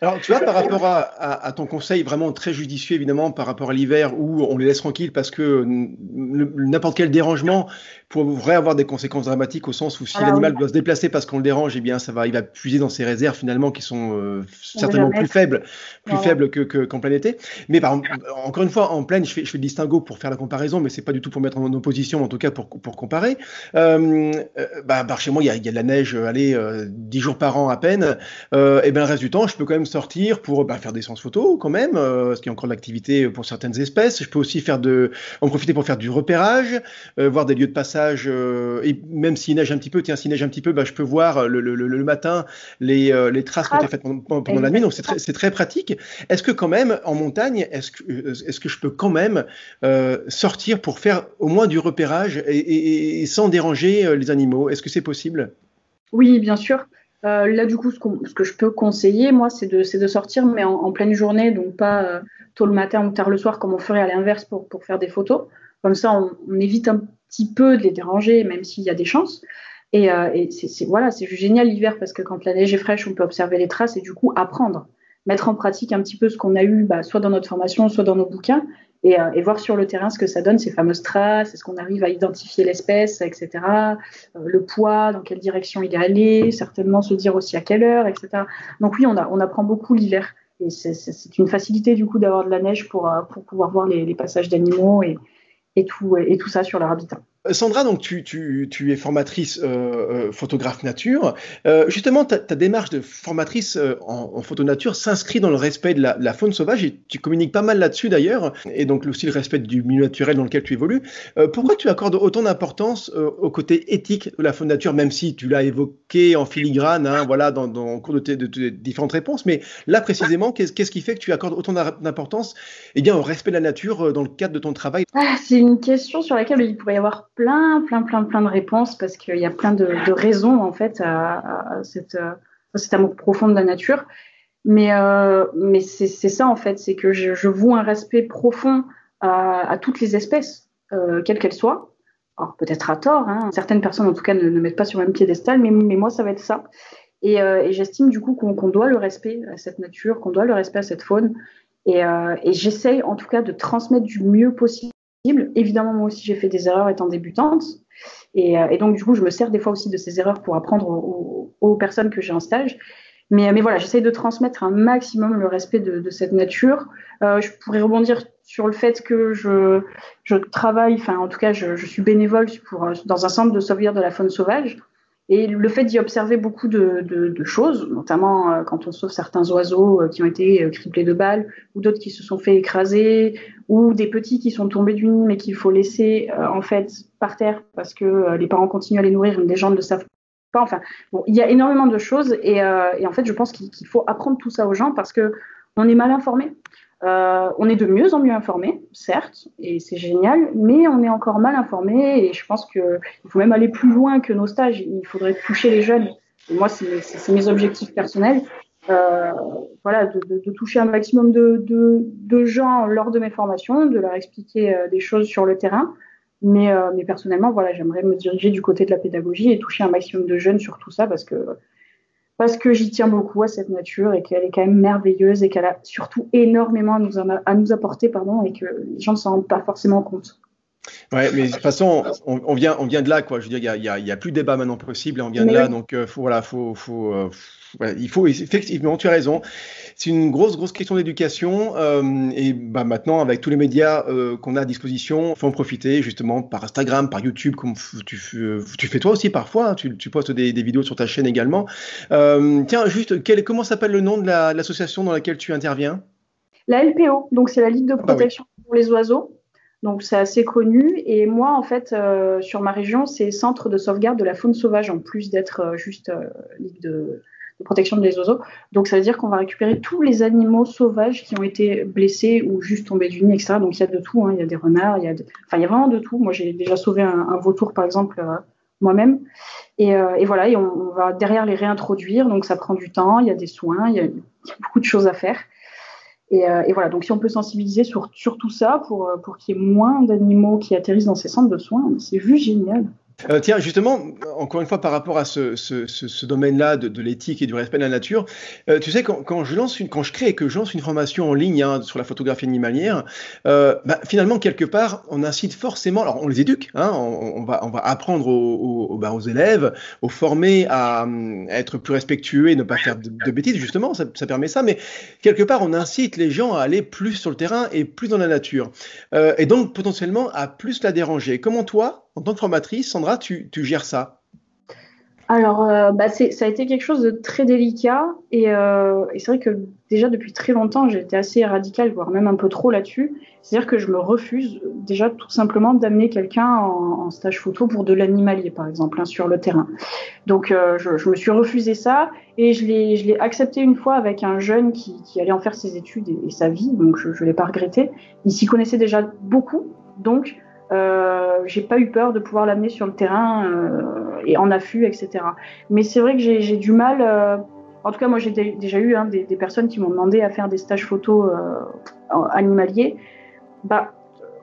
Alors, tu vois, par rapport à, à, ton conseil vraiment très judicieux, évidemment, par rapport à l'hiver où on les laisse tranquilles parce que n'importe quel dérangement pourrait avoir des conséquences dramatiques au sens où si Ah l'animal oui. doit se déplacer parce qu'on le dérange, eh bien, ça va, il va puiser dans ses réserves finalement qui sont euh, certainement plus faibles, plus Voilà. faibles que, que- qu'en plein été. Mais par, encore une fois, en pleine, je fais, je fais le distinguo pour faire la comparaison, mais c'est pas du tout pour mettre en opposition, en tout cas pour, pour comparer. Euh, euh, bah, par chez moi, il y a, y a de la neige, euh, allez, euh, 10 jours par an à peine. Euh, et ben le reste du temps, je peux quand même sortir pour bah, faire des séances photos quand même, parce qu'il y a encore de l'activité pour certaines espèces. Je peux aussi faire de, en profiter pour faire du repérage, voir des lieux de passage. Euh, et même s'il neige un petit peu, tiens, s'il neige un petit peu, bah, je peux voir le, le, matin les, euh, les traces qui ont été faites pendant, pendant la nuit. Donc c'est très, pratique. Est-ce que quand même en montagne, est-ce que, euh, que je peux quand même euh, sortir pour faire au moins du repérage et, et, et sans déranger euh, les animaux? Est-ce que c'est possible? Oui, bien sûr. Euh, là, du coup, ce, que je peux conseiller, moi, c'est de, sortir, mais en, en pleine journée, donc pas euh, tôt le matin ou tard le soir, comme on ferait à l'inverse pour, pour faire des photos. Comme ça, on, on évite un petit peu de les déranger, même s'il y a des chances. Et, euh, c'est, voilà, c'est génial l'hiver parce que quand la neige est fraîche, on peut observer les traces et du coup apprendre, mettre en pratique un petit peu ce qu'on a eu, bah, soit dans notre formation, soit dans nos bouquins, et, euh, et voir sur le terrain ce que ça donne, ces fameuses traces, est-ce qu'on arrive à identifier l'espèce, etc euh, le poids, dans quelle direction il est allé, certainement se dire aussi à quelle heure, etc. Donc oui, on, apprend beaucoup l'hiver. Et c'est- une facilité du coup d'avoir de la neige pour, pour pouvoir voir les, les passages d'animaux et, et, tout, ça sur leur habitat. Sandra, donc tu, es formatrice euh, euh, photographe nature. Euh, justement, ta, démarche de formatrice euh, en, en photo nature s'inscrit dans le respect de la, faune sauvage et tu communiques pas mal là-dessus d'ailleurs, et donc aussi le respect du milieu naturel dans lequel tu évolues. Euh, pourquoi tu accordes autant d'importance euh, au côté éthique de la faune nature, même si tu l'as évoqué en filigrane, hein, voilà, dans, dans, cours de tes, différentes réponses, mais là précisément, qu'est-ce qui fait que tu accordes autant d'importance eh au respect de la nature euh, dans le cadre de ton travail? Ah, c'est une question sur laquelle il pourrait y avoir plein, plein, plein, plein de réponses parce qu'il y a plein de, raisons en fait à, cet amour profond de la nature. Mais, euh, c'est ça en fait, c'est que je, je voue un respect profond à, toutes les espèces, euh, quelles qu'elles soient. Alors peut-être à tort, hein. certaines personnes en tout cas ne, mettent pas sur le même piédestal, mais, moi ça va être ça. Et, euh, j'estime du coup qu'on doit le respect à cette nature, qu'on doit le respect à cette faune. Et j'essaye en tout cas de transmettre du mieux possible. Évidemment, moi aussi j'ai fait des erreurs étant débutante. Et, euh, et, donc du coup, je me sers des fois aussi de ces erreurs pour apprendre aux, aux, personnes que j'ai en stage. Mais, mais voilà, j'essaye de transmettre un maximum le respect de, de cette nature. Euh, je pourrais rebondir sur le fait que je, je travaille, enfin en tout cas, je, je suis bénévole pour, dans un centre de sauvegarde de la faune sauvage. Et le fait d'y observer beaucoup de, choses, notamment euh, quand on sauve certains oiseaux euh, qui ont été euh, criblés de balles, ou d'autres qui se sont fait écraser, ou des petits qui sont tombés du nid mais qu'il faut laisser en fait par terre parce que les parents continuent à les nourrir, les gens ne le savent enfin, bon, il y a énormément de choses et, en fait, je pense qu'il faut apprendre tout ça aux gens parce que on est mal informé. On est de mieux en mieux informé, certes, et c'est génial, mais on est encore mal informé et je pense qu'il faut même aller plus loin que nos stages. Il faudrait toucher les jeunes. moi, c'est mes objectifs personnels. Euh, voilà, de, toucher un maximum de, gens lors de mes formations, de leur expliquer euh, des choses sur le terrain. Mais, euh, mais personnellement, voilà, j'aimerais me diriger du côté de la pédagogie et toucher un maximum de jeunes sur tout ça parce que, parce que j'y tiens beaucoup à cette nature et qu'elle est quand même merveilleuse et qu'elle a surtout énormément à nous, à nous apporter pardon, et que les gens ne s'en rendent pas forcément compte. Ouais, mais de toute façon, on, vient, on vient de là, quoi. Je veux dire, il n'y a, y a, plus de débat maintenant possible, on vient de là, donc faut, voilà, faut, faut, il faut effectivement, tu as raison. C'est une grosse, grosse question d'éducation. Euh, et bah, maintenant, avec tous les médias euh, qu'on a à disposition, il faut en profiter justement par Instagram, par YouTube, comme tu, tu fais toi aussi parfois. Hein, tu, tu, postes des, des, vidéos sur ta chaîne également. Euh, tiens, juste, quel, comment s'appelle le nom de l'association dans laquelle tu interviens? La LPO, donc c'est la Ligue de ah protection pour les oiseaux. Donc c'est assez connu. Et moi, en fait, euh, sur ma région, c'est Centre de sauvegarde de la faune sauvage, en plus d'être euh, juste euh, Ligue de, de protection des oiseaux. Donc ça veut dire qu'on va récupérer tous les animaux sauvages qui ont été blessés ou juste tombés du nid, etc. Donc il y a de tout, hein. il y a des renards, il y a, enfin il y a vraiment de tout. Moi j'ai déjà sauvé un, vautour par exemple euh, moi-même. Et, euh, et, voilà, et on, va derrière les réintroduire, donc ça prend du temps, il y a des soins, il y a, beaucoup de choses à faire. Et, euh, voilà, donc si on peut sensibiliser sur, sur tout ça pour, pour qu'il y ait moins d'animaux qui atterrissent dans ces centres de soins, c'est juste génial. Euh, tiens, justement, encore une fois, par rapport à ce, ce, ce, domaine-là de, de l'éthique et du respect de la nature, euh, tu sais, quand, quand, je lance une, quand je crée et que je lance une formation en ligne hein, sur la photographie animalière, euh, bah, finalement, quelque part, on incite forcément, alors on les éduque, hein, on, on, va, on va apprendre aux, aux, bah, aux élèves, aux former à, à, être plus respectueux et ne pas faire de, de bêtises, justement, ça, ça, permet ça, mais quelque part, on incite les gens à aller plus sur le terrain et plus dans la nature, euh, et donc potentiellement à plus la déranger. Comment toi, en tant que formatrice, Sandra, tu, gères ça? Alors, euh, bah ça a été quelque chose de très délicat euh, et, c'est vrai que déjà depuis très longtemps, j'ai été assez radicale, voire même un peu trop là-dessus. C'est-à-dire que je me refuse déjà tout simplement d'amener quelqu'un en, stage photo pour de l'animalier, par exemple, hein, sur le terrain. Donc, euh, je, me suis refusé ça et je l'ai accepté une fois avec un jeune qui, allait en faire ses études et, et sa vie, donc je ne l'ai pas regretté. Il s'y connaissait déjà beaucoup, donc euh, j'ai pas eu peur de pouvoir l'amener sur le terrain euh, et en affût, etc. Mais c'est vrai que j'ai du mal. Euh, en tout cas, moi, j'ai déjà eu hein, des, personnes qui m'ont demandé à faire des stages photo animaliers. Bah,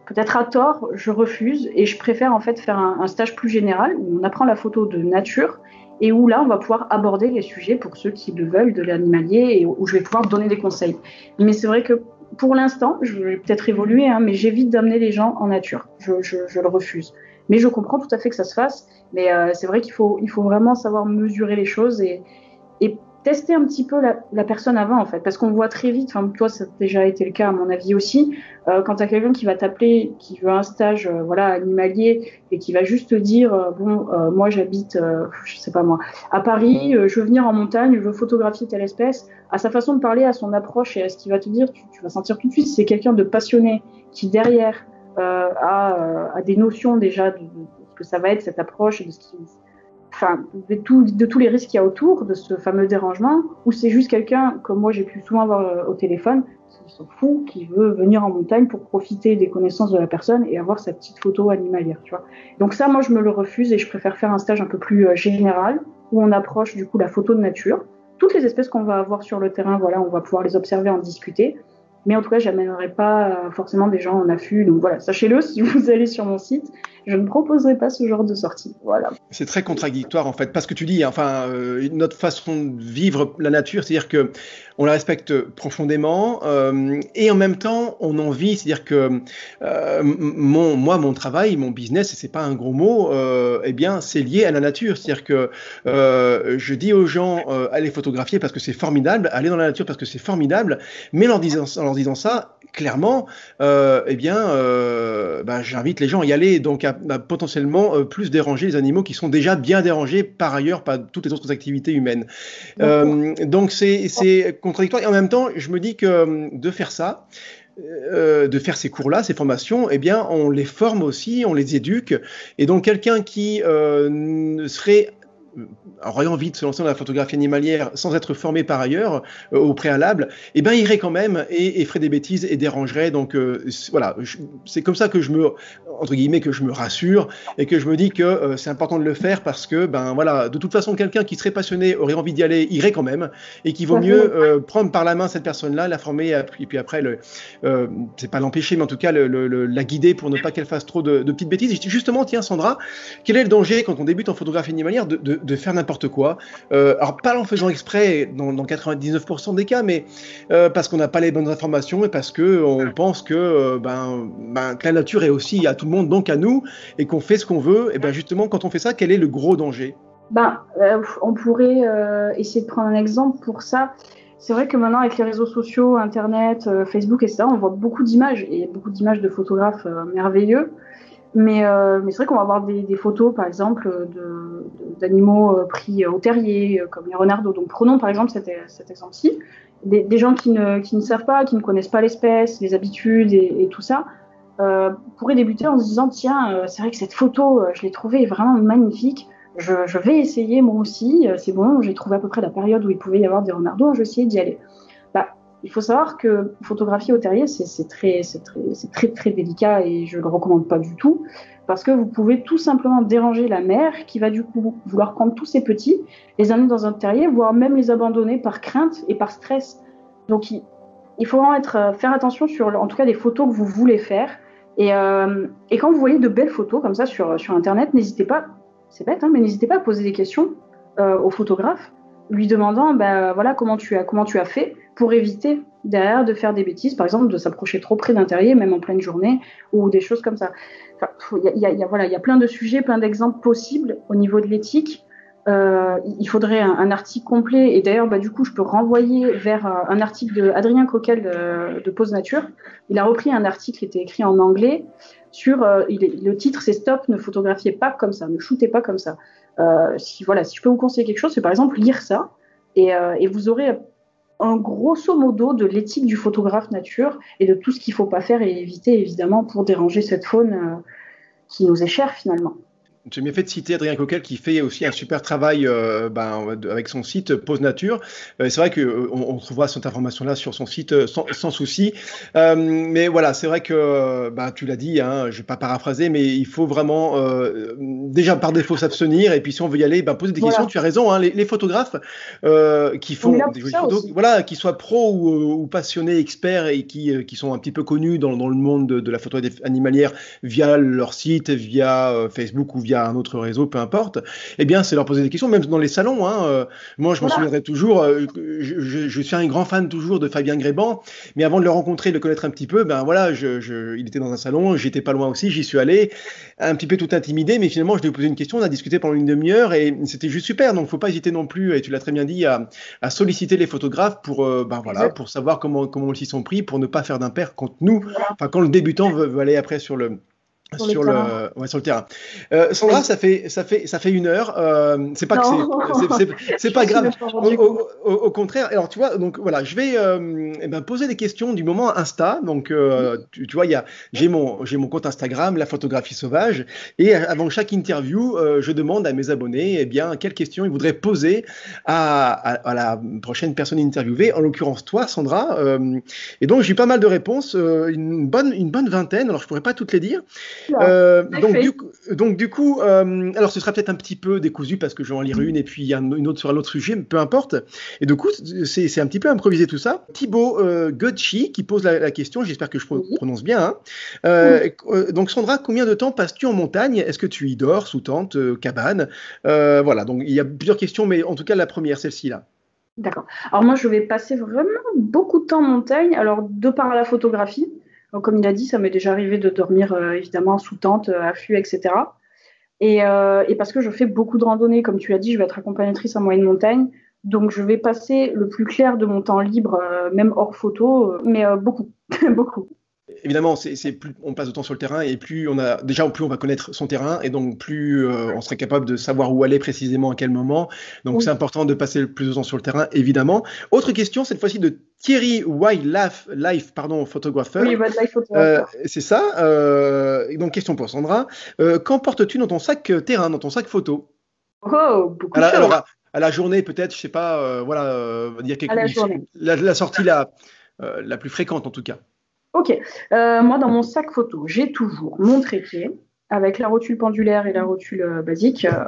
peut-être à tort, je refuse et je préfère en fait faire un, un, stage plus général où on apprend la photo de nature et où là, on va pouvoir aborder les sujets pour ceux qui le veulent de l'animalier et où je vais pouvoir donner des conseils. Mais c'est vrai que pour l'instant, je vais peut-être évoluer, hein, mais j'évite d'amener les gens en nature. Je, je, je, le refuse. Mais je comprends tout à fait que ça se fasse. Mais euh, c'est vrai qu'il faut, il faut vraiment savoir mesurer les choses et, et tester un petit peu la, personne avant en fait, parce qu'on voit très vite. Enfin, toi, ça a déjà été le cas à mon avis aussi. Euh, quand tu as quelqu'un qui va t'appeler, qui veut un stage, euh, voilà, animalier, et qui va juste te dire, euh, bon, moi j'habite, je sais pas moi, à Paris, je veux venir en montagne, je veux photographier telle espèce. À sa façon de parler, à son approche et à ce qu'il va te dire, tu, vas sentir tout de suite, c'est quelqu'un de passionné qui derrière a, des notions déjà de, ce que ça va être cette approche, de ce qui enfin, de, tous les risques qu'il y a autour de ce fameux dérangement, ou c'est juste quelqu'un, comme moi j'ai pu souvent avoir euh, au téléphone, qui s'en fout, qui veut venir en montagne pour profiter des connaissances de la personne et avoir sa petite photo animalière, tu vois. Donc ça, moi, je me le refuse et je préfère faire un stage un peu plus euh, général, où on approche du coup la photo de nature. Toutes les espèces qu'on va avoir sur le terrain, voilà, on va pouvoir les observer, en discuter. Mais en tout cas, j'amènerai pas euh, forcément des gens en affût. Donc voilà, sachez-le, si vous allez sur mon site, je ne proposerai pas ce genre de sortie. Voilà. C'est très contradictoire en fait, parce que tu dis, enfin, euh, notre façon de vivre la nature, c'est-à-dire que on la respecte profondément euh, et en même temps on en vit, c'est-à-dire que euh, mon, moi mon travail, mon business, et c'est pas un gros mot, euh, eh bien c'est lié à la nature, c'est-à-dire que je dis aux gens allez photographier parce que c'est formidable, allez dans la nature parce que c'est formidable, mais en leur disant, en leur disant ça, clairement, eh bien ben, j'invite les gens à y aller, donc à bah, potentiellement plus déranger les animaux qui sont déjà bien dérangés par ailleurs par toutes les autres activités humaines. Donc c'est Et en même temps, je me dis que euh, de faire ça, de faire ces cours-là, ces formations, eh bien, on les forme aussi, on les éduque. Et donc, quelqu'un qui serait ayant envie de se lancer dans la photographie animalière sans être formé par ailleurs euh, au préalable, eh ben irait quand même et, ferait des bêtises et dérangerait. Donc euh, voilà, c'est comme ça que je me entre guillemets que je me rassure et que je me dis que c'est important de le faire parce que ben voilà, de toute façon quelqu'un qui serait passionné aurait envie d'y aller irait quand même et qu'il vaut mieux prendre par la main cette personne-là, la former et puis après le c'est pas l'empêcher mais en tout cas le, la guider pour ne pas qu'elle fasse trop de, de petites bêtises. Justement, tiens Sandra, quel est le danger quand on débute en photographie animalière de, de, faire n'importe quoi euh, Alors pas en faisant exprès dans, dans 99% des cas, mais euh, parce qu'on n'a pas les bonnes informations et parce que on pense que, euh, ben, ben, que la nature est aussi à tout le monde, donc à nous, et qu'on fait ce qu'on veut. Et ben justement, quand on fait ça, quel est le gros danger? Ben, on pourrait essayer de prendre un exemple pour ça. C'est vrai que maintenant, avec les réseaux sociaux, Internet, Facebook et ça, on voit beaucoup d'images et beaucoup d'images de photographes merveilleux. Mais, euh, mais c'est vrai qu'on va avoir des, des, photos, par exemple, d'animaux de, euh, pris au terrier, euh, comme les renardos. Donc prenons par exemple cet, cet exemple-ci. Des, des, gens qui ne, qui ne savent pas, qui ne connaissent pas l'espèce, les habitudes et, et tout ça, euh, pourraient débuter en se disant tiens, euh, c'est vrai que cette photo, je l'ai trouvée vraiment magnifique. Je, je, vais essayer moi aussi. C'est bon, j'ai trouvé à peu près la période où il pouvait y avoir des renardos. Je vais essayer d'y aller. Il faut savoir que photographier au terrier, c'est très, très, très, très délicat et je le recommande pas du tout parce que vous pouvez tout simplement déranger la mère qui va du coup vouloir prendre tous ses petits, les amener dans un terrier, voire même les abandonner par crainte et par stress. Donc il, faut vraiment être, euh, faire attention sur, en tout cas, les photos que vous voulez faire. Et, euh, et quand vous voyez de belles photos comme ça sur, sur Internet, n'hésitez pas, c'est bête, hein, mais n'hésitez pas à poser des questions euh, au photographe, lui demandant, ben voilà, comment tu as, comment tu as fait pour éviter derrière de faire des bêtises, par exemple de s'approcher trop près d'un terrier, même en pleine journée, ou des choses comme ça. Il y, a, voilà, y a plein de sujets, plein d'exemples possibles au niveau de l'éthique. Euh, il faudrait un, article complet, et d'ailleurs, bah, du coup, je peux renvoyer vers euh, un article de Adrien Coquel de, de, Pause Nature. Il a repris un article qui était écrit en anglais sur euh, il, le titre, c'est Stop, ne photographiez pas comme ça, ne shootez pas comme ça. Euh, si voilà, si je peux vous conseiller quelque chose, c'est par exemple lire ça, euh, et vous aurez un grosso modo de l'éthique du photographe nature et de tout ce qu'il ne faut pas faire et éviter évidemment pour déranger cette faune euh, qui nous est chère finalement. J'ai bien fait de citer Adrien Coquel qui fait aussi un super travail euh, ben, avec son site Pose Nature. Euh, c'est vrai qu'on euh, on trouvera cette information-là sur son site euh, sans, sans, souci. Euh, mais voilà, c'est vrai que ben, tu l'as dit, hein, je ne vais pas paraphraser, mais il faut vraiment déjà par défaut s'abstenir. Et puis si on veut y aller, ben, poser des voilà. questions. Tu as raison, hein, les, les, photographes qui font des photos, voilà, qui soient pros ou, ou, passionnés, experts et qui, qui sont un petit peu connus dans, dans le monde de, de la photo animalière via leur site, via Facebook ou via un autre réseau, peu importe, eh bien, c'est leur poser des questions, même dans les salons. Hein, euh, moi, je m'en voilà. souviendrai toujours, euh, je, je, je, suis un grand fan toujours de Fabien Gréban, mais avant de le rencontrer, de le connaître un petit peu, ben voilà, je, il était dans un salon, j'étais pas loin aussi, j'y suis allé, un petit peu tout intimidé, mais finalement, je lui ai posé une question, on a discuté pendant une demi-heure et c'était juste super. Donc, faut pas hésiter non plus, et tu l'as très bien dit, à, à, solliciter les photographes pour, euh, ben voilà, pour savoir comment, comment ils s'y sont pris, pour ne pas faire d'impair quand nous, enfin, quand le débutant veut, veut aller après sur le, sur, sur le, ouais, sur le terrain. Euh, Sandra, oui. ça fait ça fait ça fait une heure. Euh, c'est pas c'est pas grave. Au, au, au, au, contraire. Alors tu vois, donc voilà, je vais euh, eh ben, poser des questions du moment Insta. Donc euh, tu, tu, vois, il y a j'ai mon j'ai mon compte Instagram, la photographie sauvage, et avant chaque interview, euh, je demande à mes abonnés, eh bien, quelles questions ils voudraient poser à, à, à la prochaine personne interviewée, en l'occurrence toi, Sandra. Euh, et donc j'ai eu pas mal de réponses, une bonne une bonne vingtaine. Alors je pourrais pas toutes les dire. Euh, donc, du, donc, du, coup, euh, alors ce sera peut-être un petit peu décousu parce que je vais en lire une et puis il y a une autre sur un autre sujet, peu importe. Et du coup, c'est un petit peu improvisé tout ça. Thibaut euh, Gotchi qui pose la, la question, j'espère que je prononce bien. Hein. Euh, oui. Donc Sandra, combien de temps passes-tu en montagne? Est-ce que tu y dors, sous tente, cabane? Voilà, donc il y a plusieurs questions, mais en tout cas la première, celle-ci là. D'accord. Alors moi, je vais passer vraiment beaucoup de temps en montagne. Alors de par la photographie. Comme il a dit, ça m'est déjà arrivé de dormir euh, évidemment sous tente, euh, affût, etc. Et, euh, et, parce que je fais beaucoup de randonnées, comme tu l'as dit, je vais être accompagnatrice en moyenne montagne. Donc, je vais passer le plus clair de mon temps libre, même hors photo, mais beaucoup, beaucoup évidemment, c'est plus on passe de temps sur le terrain et plus on a déjà plus on va connaître son terrain et donc plus euh, on serait capable de savoir où aller précisément à quel moment. Donc oui. c'est important de passer le plus de temps sur le terrain, évidemment. Autre question cette fois-ci de Thierry Wildlife, life, pardon, photographeur. Oui. Euh, c'est ça. Euh, donc question pour Sandra. Euh, Qu'en portes-tu dans ton sac terrain, dans ton sac photo? Oh, beaucoup à de la, choses. à, la journée, peut-être, je sais pas, voilà, dire quelque la. La, la sortie la, la plus fréquente en tout cas. Ok. Euh, moi, dans mon sac photo, j'ai toujours mon trépied avec la rotule pendulaire et la rotule euh, basique. Euh,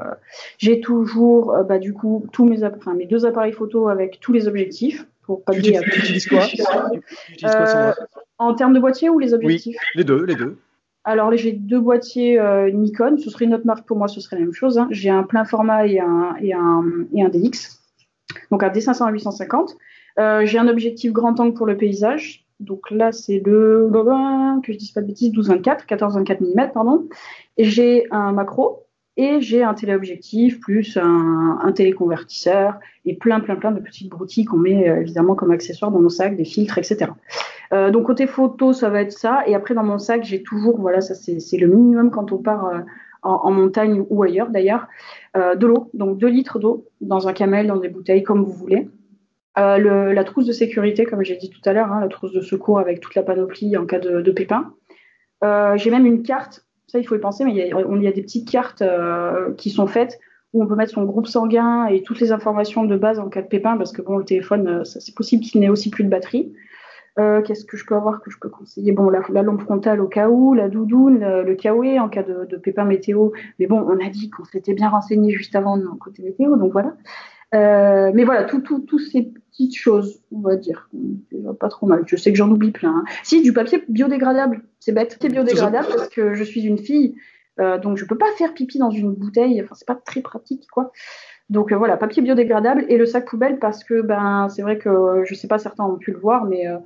j'ai toujours, euh, bah, du coup, tous mes, enfin, mes deux appareils photo avec tous les objectifs pour Tu utilises, tu utilises quoi? Tu utilises quoi, Sandra En termes de boîtier ou les objectifs? Les deux, les deux. Alors, j'ai deux boîtiers Nikon. Ce serait une autre marque pour moi, ce serait la même chose. hein. J'ai un plein format et un, et un, et un DX. Donc, un D500 à 850. Euh, j'ai un objectif grand angle pour le paysage. Donc là, c'est le, que je dise pas de bêtises, 12-24, 14-24 mm, pardon. Et j'ai un macro et j'ai un téléobjectif plus un, téléconvertisseur et plein, plein, plein de petites broutilles qu'on met euh, évidemment comme accessoires dans nos sacs, des filtres, etc. Euh, donc côté photo, ça va être ça. Et après, dans mon sac, j'ai toujours, voilà, ça c'est le minimum quand on part euh, en, montagne ou ailleurs d'ailleurs, de l'eau. Donc 2 litres d'eau dans un camel, dans des bouteilles, comme vous voulez. Euh, la trousse de sécurité, comme j'ai dit tout à l'heure, hein, la trousse de secours avec toute la panoplie en cas de, pépin. Euh, j'ai même une carte, ça il faut y penser, mais il y a, des petites cartes euh, qui sont faites où on peut mettre son groupe sanguin et toutes les informations de base en cas de pépin, parce que bon, le téléphone, c'est possible qu'il n'ait aussi plus de batterie. Qu'est-ce que je peux avoir que je peux conseiller? Bon, la, la lampe frontale au cas où, la doudoune, le, le kawaii en cas de, de pépin météo. Mais bon, on a dit qu'on s'était bien renseigné juste avant de côté météo, donc voilà. Euh, mais voilà, toutes tout, tout ces petites choses, on va dire. Pas trop mal. Je sais que j'en oublie plein. hein. Si, du papier biodégradable. C'est bête. C'est biodégradable parce que je suis une fille, euh, donc je peux pas faire pipi dans une bouteille. Enfin, c'est pas très pratique, quoi. Donc euh, voilà, papier biodégradable et le sac poubelle parce que ben c'est vrai que euh, je sais pas certains ont pu le voir, mais euh,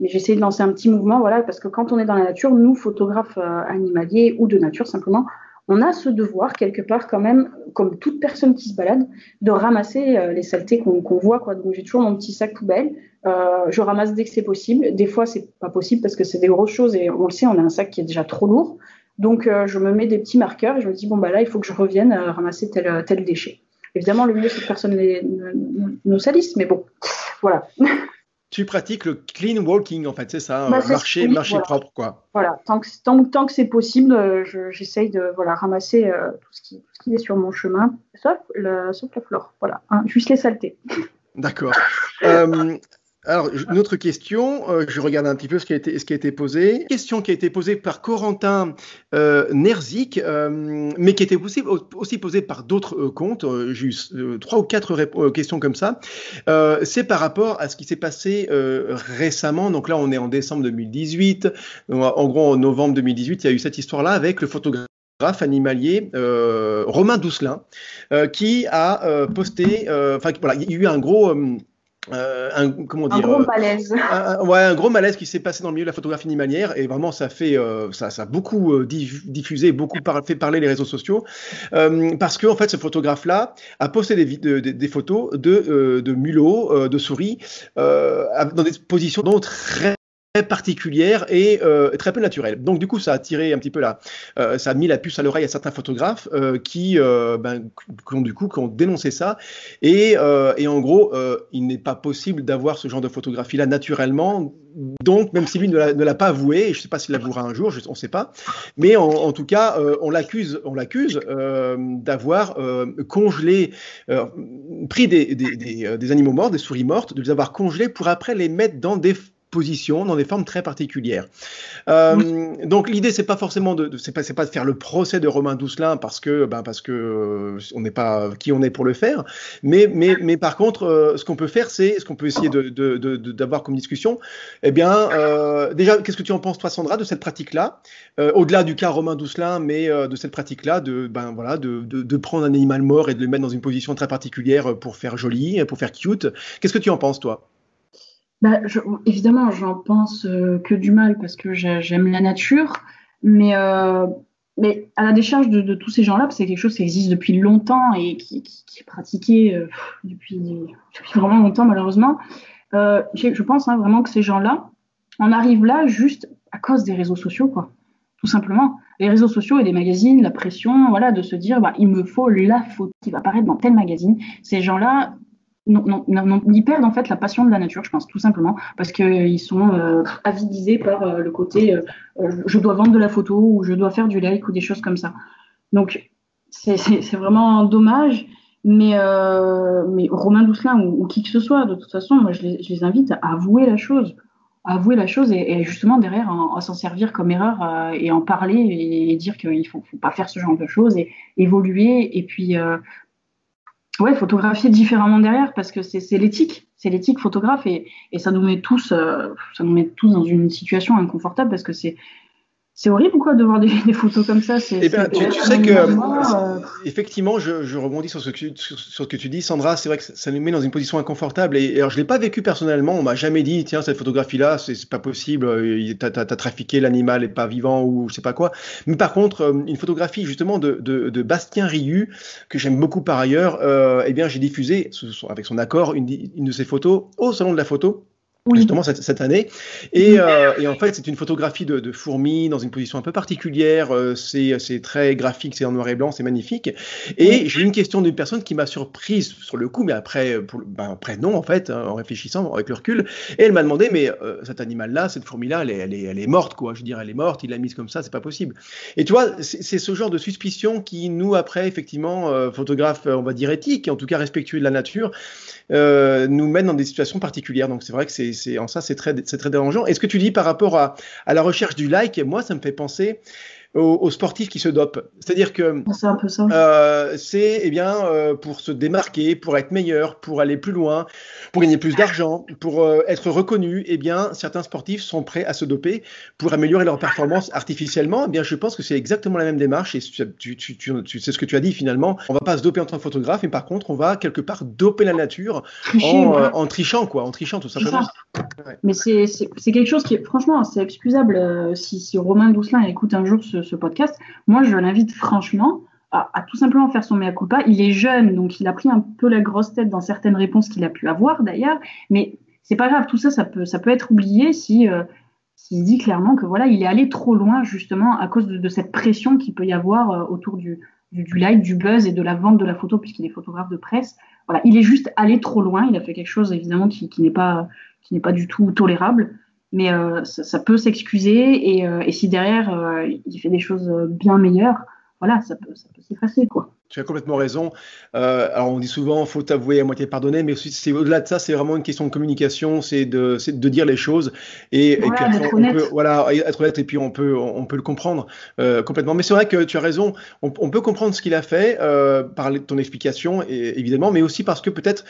mais j'ai essayé de lancer un petit mouvement, voilà, parce que quand on est dans la nature, nous photographes euh, animaliers ou de nature simplement, on a ce devoir quelque part quand même, comme toute personne qui se balade, de ramasser euh, les saletés qu'on voit, quoi. Donc j'ai toujours mon petit sac poubelle. Euh, je ramasse dès que c'est possible. Des fois c'est pas possible parce que c'est des grosses choses et on le sait, on a un sac qui est déjà trop lourd. Donc euh, je me mets des petits marqueurs et je me dis bon bah là il faut que je revienne ramasser tel tel déchet. Évidemment le mieux c'est que personne ne, ne salisse, mais bon voilà. Tu pratiques le clean walking en fait, c'est ça, Bah, euh, marcher, oui, marcher voilà. propre quoi. Voilà, tant que, tant, tant que c'est possible, euh, je- j'essaye de voilà, ramasser euh, tout, ce qui, tout ce qui est sur mon chemin, sauf, le, sauf la flore. Voilà, hein, juste les saletés. D'accord. Euh, alors, une autre question, euh, je regarde un petit peu ce qui a été, ce qui a été posé. Question qui a été posée par Corentin euh, Nerzik, euh, mais qui était aussi, aussi posée par d'autres euh, comptes. J'ai eu trois ou quatre questions comme ça. C'est par rapport à ce qui s'est passé récemment. Donc là, on est en décembre 2018. Donc, En gros, en novembre 2018, il y a eu cette histoire-là avec le photographe animalier Romain Doucelin, qui a posté, enfin voilà, il y a eu un gros, euh, un, comment Un dire, gros euh, malaise. un, un- ouais, un gros malaise qui s'est passé dans le milieu de la photographie animalière et vraiment ça fait euh, ça, ça a beaucoup euh, diff- diffusé, beaucoup par- fait parler les réseaux sociaux euh, parce que en fait ce photographe là a posté des, vid- de- de- des photos de, euh, de mulots, euh, de souris euh, dans des positions dont très très particulières et euh, très peu naturelles. Donc du coup, ça a tiré un petit peu la, euh, ça a mis la puce à l'oreille à certains photographes euh, qui, ben, qui ont du coup, ont dénoncé ça. Et, en gros, il n'est pas possible d'avoir ce genre de photographie-là naturellement. Donc, même si lui ne l'a, pas avoué, je ne sais pas s'il l'avouera un jour, on ne sait pas, mais en, tout cas, on l'accuse, on l'accuse d'avoir congelé, pris des, des animaux morts, des souris mortes, de les avoir congelés pour après les mettre dans des dans des formes très particulières. Euh, Donc l'idée c'est pas forcément de, c'est pas de faire le procès de Romain Doucelin parce que ben parce que euh, on n'est pas qui on est pour le faire, mais mais mais par contre euh, ce qu'on peut faire c'est ce qu'on peut essayer de d'avoir comme discussion. Eh bien déjà qu'est-ce que tu en penses toi Sandra de cette pratique là au-delà du cas Romain Doucelin mais de cette pratique là de ben voilà de de prendre un animal mort et de le mettre dans une position très particulière pour faire joli pour faire cute. Qu'est-ce que tu en penses toi? Bah, évidemment, j'en pense euh, que du mal parce que j'ai- j'aime la nature, mais, euh, à la décharge de, tous ces gens-là, parce que c'est quelque chose qui existe depuis longtemps et qui, est pratiqué euh, depuis, vraiment longtemps, malheureusement, je, je pense hein, vraiment que ces gens-là, on arrive là juste à cause des réseaux sociaux, quoi. Tout simplement. Les réseaux sociaux et les magazines, la pression, voilà, de se dire, bah, il me faut la photo qui va apparaître dans tel magazine. Ces gens-là, ils perdent en fait la passion de la nature, je pense, tout simplement, parce qu'ils sont euh, avidisés par euh, le côté euh, euh, je dois vendre de la photo ou je dois faire du like ou des choses comme ça. Donc, c'est vraiment dommage. Mais, euh, mais Romain Doucelin ou, qui que ce soit, de toute façon, moi, je les, invite à avouer la chose. À avouer la chose et, justement, derrière, à, s'en servir comme erreur euh, et en parler et, dire qu'il ne faut, faut, pas faire ce genre de choses et évoluer. Et puis, euh, ouais, photographier différemment derrière parce que c'est l'éthique. C'est l'éthique photographe et, et, ça nous met tous, euh, ça nous met tous dans une situation inconfortable parce que c'est c'est horrible quoi de voir des, des, photos comme ça. Eh bien, tu, tu sais que euh... effectivement, je, je, rebondis sur ce, que, sur, sur ce que tu dis, Sandra. C'est vrai que ça nous met dans une position inconfortable. Et, et alors, je l'ai pas vécu personnellement. On m'a jamais dit, tiens, cette photographie-là, c'est pas possible. Euh, T'as as, trafiqué l'animal et pas vivant ou je sais pas quoi. Mais par contre, euh, une photographie justement de, de, de Bastien Riu que j'aime beaucoup par ailleurs. Euh, eh bien, j'ai diffusé avec son accord une, une de ses photos au salon de la photo oui. justement cette, cette, année. Et, euh, et en fait, c'est une photographie de, de, fourmis dans une position un peu particulière. Euh, c'est très graphique, c'est en noir et blanc, c'est magnifique. Et j'ai eu une question d'une personne qui m'a surprise sur le coup, mais après, pour, ben, après non, en fait, hein, en réfléchissant avec le recul. Et elle m'a demandé, mais euh, cet animal-là, cette fourmi-là, elle, elle, est, elle est morte, quoi. Je veux dire, elle est morte, il l'a mise comme ça, c'est pas possible. Et tu vois, c'est ce genre de suspicion qui, nous, après, effectivement, euh, photographes, on va dire éthiques, en tout cas respectueux de la nature, euh, nous mène dans des situations particulières. Donc c'est vrai que c'est en ça c'est très c'est dérangeant. Et ce que tu dis par rapport à la recherche du like, moi ça me fait penser aux, aux, sportifs qui se dopent. C'est-à-dire que c'est un peu ça. Euh, c'est eh bien euh, pour se démarquer, pour être meilleur, pour aller plus loin, pour gagner plus d'argent, pour euh, être reconnu. Eh bien, certains sportifs sont prêts à se doper pour améliorer leur performance artificiellement. Eh bien, je pense que c'est exactement la même démarche. Et tu, tu, tu, tu, sais ce que tu as dit finalement. On va pas se doper en tant que photographe, mais par contre, on va quelque part doper la nature en, ouais. en, trichant, quoi, en trichant tout simplement. Ouais. Mais c'est quelque chose qui est franchement, c'est excusable si, si Romain Doucelin écoute un jour ce, ce podcast, moi je l'invite franchement à, tout simplement faire son mea culpa. Il est jeune, donc il a pris un peu la grosse tête dans certaines réponses qu'il a pu avoir d'ailleurs, mais c'est pas grave, tout ça, ça peut, ça peut être oublié si euh, s'il dit clairement que voilà, il est allé trop loin justement à cause de, cette pression qu'il peut y avoir euh, autour du, du, du, like, du buzz et de la vente de la photo puisqu'il est photographe de presse. Voilà, il est juste allé trop loin. Il a fait quelque chose évidemment qui n'est pas qui n'est pas du tout tolérable mais euh, ça, peut s'excuser et, euh, si derrière euh, il fait des choses bien meilleures, voilà, ça peut, ça peut s'effacer quoi. Tu as complètement raison. Euh, alors on dit souvent faut avouer à moitié pardonner, mais c'est au-delà de ça, c'est vraiment une question de communication, c'est de, de dire les choses et, voilà, et après, on peut, voilà, être honnête et puis on peut, on peut le comprendre euh, complètement. Mais c'est vrai que tu as raison, on, on peut comprendre ce qu'il a fait euh, par ton explication et, évidemment, mais aussi parce que peut-être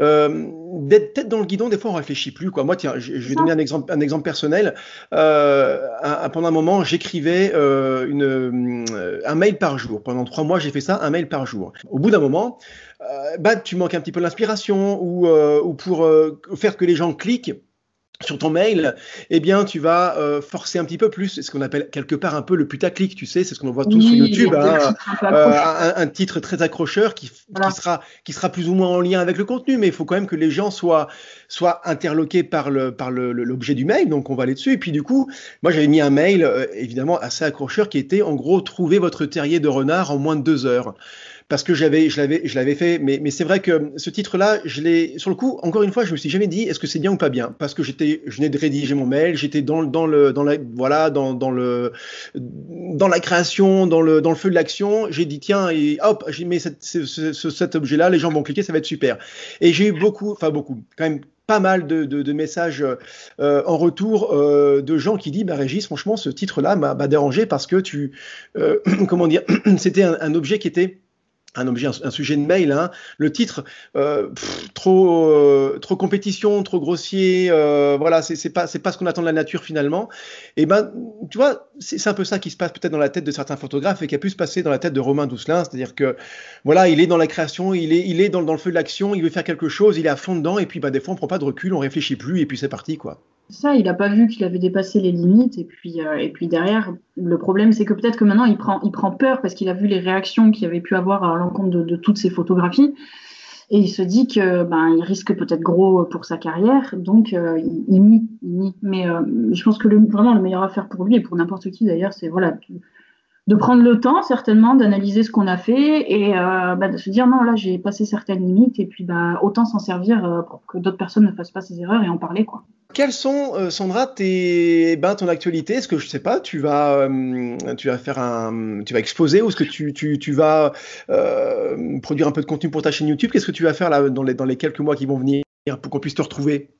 euh, d'être tête dans le guidon, des fois on réfléchit plus. Quoi. Moi, tiens, je, je vais donner un exemple, un exemple personnel. Euh, un, pendant un moment, j'écrivais euh, une, un mail par jour. Pendant trois mois, j'ai fait ça, un mail par jour. Au bout d'un moment, euh, bah, tu manques un petit peu l'inspiration ou, euh, ou pour faire que les gens cliquent sur ton mail, eh bien, tu vas euh, forcer un petit peu plus. C'est ce qu'on appelle quelque part un peu le putaclic, tu sais, c'est ce qu'on voit tous oui, sur YouTube, hein, euh, un, un, titre très accrocheur qui, voilà. qui, sera, qui sera plus ou moins en lien avec le contenu, mais il faut quand même que les gens soient, soient interloqués par le, par l'objet du mail. Donc, on va aller dessus. Et puis, du coup, moi, j'avais mis un mail, euh, évidemment, assez accrocheur qui était, en gros, trouver votre terrier de renard en moins de deux heures parce que j'avais, je l'avais, je l'avais fait. Mais, mais c'est vrai que ce titre-là, je l'ai, sur le coup, encore une fois, je me suis jamais dit, est-ce que c'est bien ou pas bien, parce que j'étais, je venais de rédiger mon mail, j'étais dans, dans le, dans la, voilà, dans, dans le, dans la création, dans le, dans le feu de l'action. J'ai dit tiens, et hop, j'ai mis cette, ce, ce, cet objet-là, les gens vont cliquer, ça va être super. Et j'ai eu beaucoup, enfin beaucoup, quand même pas mal de, de, de messages euh, en retour euh, de gens qui disent bah Régis franchement ce titre là m'a dérangé parce que tu euh, comment dire c'était un, objet qui était un objet, un, sujet de mail, hein. le titre euh, trop, euh, trop compétition, trop grossier, euh, voilà, c'est pas, c'est pas ce qu'on attend de la nature finalement. Et ben, tu vois, c'est un peu ça qui se passe peut-être dans la tête de certains photographes et qui a pu se passer dans la tête de Romain Doucelin, c'est-à-dire que voilà, il est dans la création, il est, il est dans, dans le feu de l'action, il veut faire quelque chose, il est à fond dedans et puis ben, des fois on prend pas de recul, on réfléchit plus et puis c'est parti quoi. Ça, il n'a pas vu qu'il avait dépassé les limites et puis euh, et puis derrière, le problème c'est que peut-être que maintenant il prend il prend peur parce qu'il a vu les réactions qu'il avait pu avoir à l'encontre de, toutes ces photographies et il se dit que ben il risque peut-être gros pour sa carrière donc euh, il, il, nie, il nie. mais euh, je pense que le, vraiment le meilleur affaire pour lui et pour n'importe qui d'ailleurs c'est voilà de prendre le temps certainement d'analyser ce qu'on a fait et euh, bah, de se dire non là j'ai passé certaines limites et puis bah, autant s'en servir euh, pour que d'autres personnes ne fassent pas ces erreurs et en parler quoi. Quelles sont, euh, Sandra, tes, ben, ton actualité? Est-ce que je sais pas, tu vas, tu vas faire un, tu vas exposer ou est-ce que tu, tu, tu vas produire un peu de contenu pour ta chaîne YouTube? Qu'est-ce que tu vas faire là dans les, dans les quelques mois qui vont venir pour qu'on puisse te retrouver?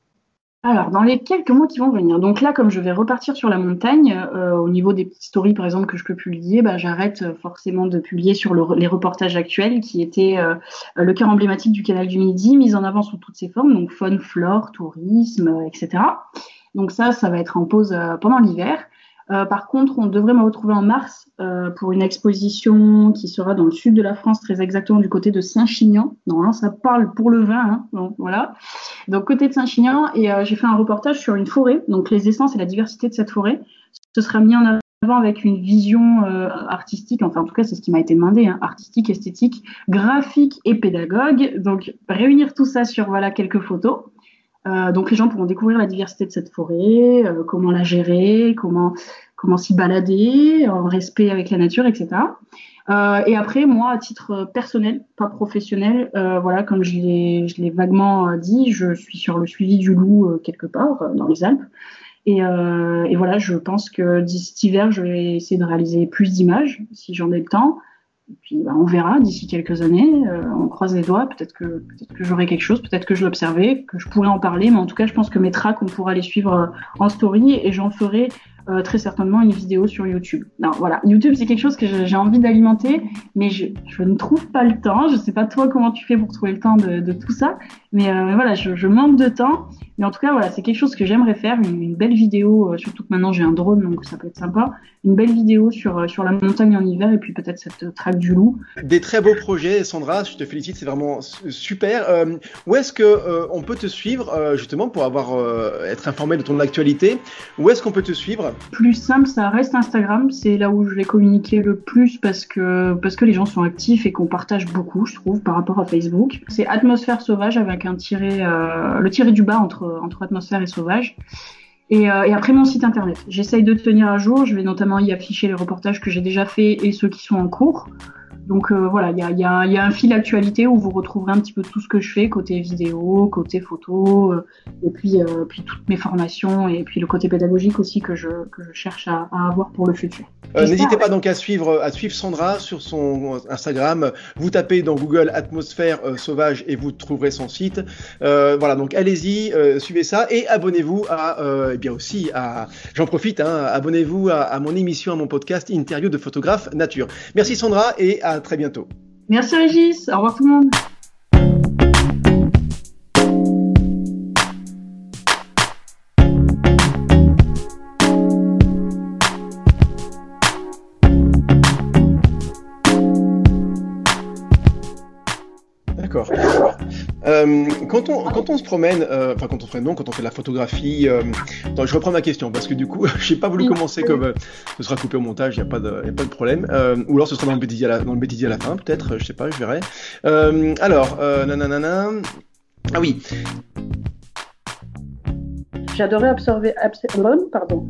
Alors, dans les quelques mois qui vont venir, donc là, comme je vais repartir sur la montagne, euh, au niveau des petites stories, par exemple, que je peux publier, bah, j'arrête euh, forcément de publier sur les reportages actuels, qui étaient euh, le cœur emblématique du canal du Midi, mis en avant sous toutes ses formes, donc fun, flore, tourisme, etc. Donc ça, ça va être en pause pendant l'hiver. Euh, par contre, on devrait me retrouver en mars euh, pour une exposition qui sera dans le sud de la France, très exactement du côté de Saint-Chinian. Non, ça parle pour le vin, hein. voilà. Donc côté de Saint-Chinian, et euh, j'ai fait un reportage sur une forêt, donc les essences et la diversité de cette forêt. Ce sera mis en avant avec une vision artistique, enfin en tout cas c'est ce qui m'a été demandé, hein, artistique, esthétique, graphique et pédagogue. Donc réunir tout ça sur voilà quelques photos. Euh, donc les gens pourront découvrir la diversité de cette forêt, euh, comment la gérer, comment comment s'y balader, en respect avec la nature, etc. Euh, et après, moi, à titre personnel, pas professionnel, voilà, comme je l'ai vaguement dit, je suis sur le suivi du loup quelque part dans les Alpes. Et, et, voilà, je pense que d'ici cet hiver, je vais essayer de réaliser plus d'images, si j'en ai le temps. Et puis bah, on verra d'ici quelques années, euh, on croise les doigts, peut-être que, peut que j'aurai quelque chose, peut-être que je l'observerai, que je pourrais en parler, mais en tout cas je pense que mes tracks, on pourra les suivre euh, en story et j'en ferai euh, très certainement une vidéo sur YouTube. Non, voilà, YouTube c'est quelque chose que j'ai envie d'alimenter, mais je, ne trouve pas le temps. Je sais pas toi comment tu fais pour trouver le temps de, tout ça, mais euh, voilà, je, manque de temps. Mais en tout cas, voilà, c'est quelque chose que j'aimerais faire, une, une, belle vidéo, euh, surtout que maintenant j'ai un drone, donc ça peut être sympa. Une belle vidéo sur sur la montagne en hiver et puis peut-être cette traque du loup. Des très beaux projets, Sandra. Je te félicite, c'est vraiment super. où est-ce que on peut te suivre justement pour avoir être informé de ton actualité? Où est-ce qu'on peut te suivre? Plus simple, ça reste Instagram. C'est là où je vais communiquer le plus parce que, parce que les gens sont actifs et qu'on partage beaucoup, je trouve, par rapport à Facebook. C'est Atmosphère Sauvage avec un tiré, euh, le tiré du bas entre, entre Atmosphère et Sauvage. Et, euh, et après mon site internet. J'essaye de tenir à jour. Je vais notamment y afficher les reportages que j'ai déjà faits et ceux qui sont en cours. Donc euh, voilà, il y a, y, a, y a, un fil d'actualité où vous retrouverez un petit peu tout ce que je fais, côté vidéo, côté photo, euh, et puis, euh, puis toutes mes formations, et puis le côté pédagogique aussi que je, que je cherche à, à avoir pour le futur. N'hésitez pas donc à suivre, à suivre Sandra sur son Instagram. Vous tapez dans Google Atmosphère Sauvage et vous trouverez son site. voilà, donc allez-y, suivez ça et abonnez-vous à, et bien aussi à, j'en profite, hein, abonnez-vous à, à mon émission, à mon podcast Interview de photographe nature. Merci Sandra et à très bientôt. Merci Régis, au revoir tout le monde. Quand, on, quand on se promène, euh, enfin quand on fait non, quand on fait de la photographie, euh, attends, je reprends ma question parce que du coup, j'ai pas voulu commencer comme euh, ce sera coupé au montage, il y a pas de, y a pas de problème, ou alors ce sera dans le bêtisier à la, dans le bêtisier à la fin, peut-être, je sais pas, je verrai. Alors, nanana, ah oui. J'adorais absorber, absorber, pardon.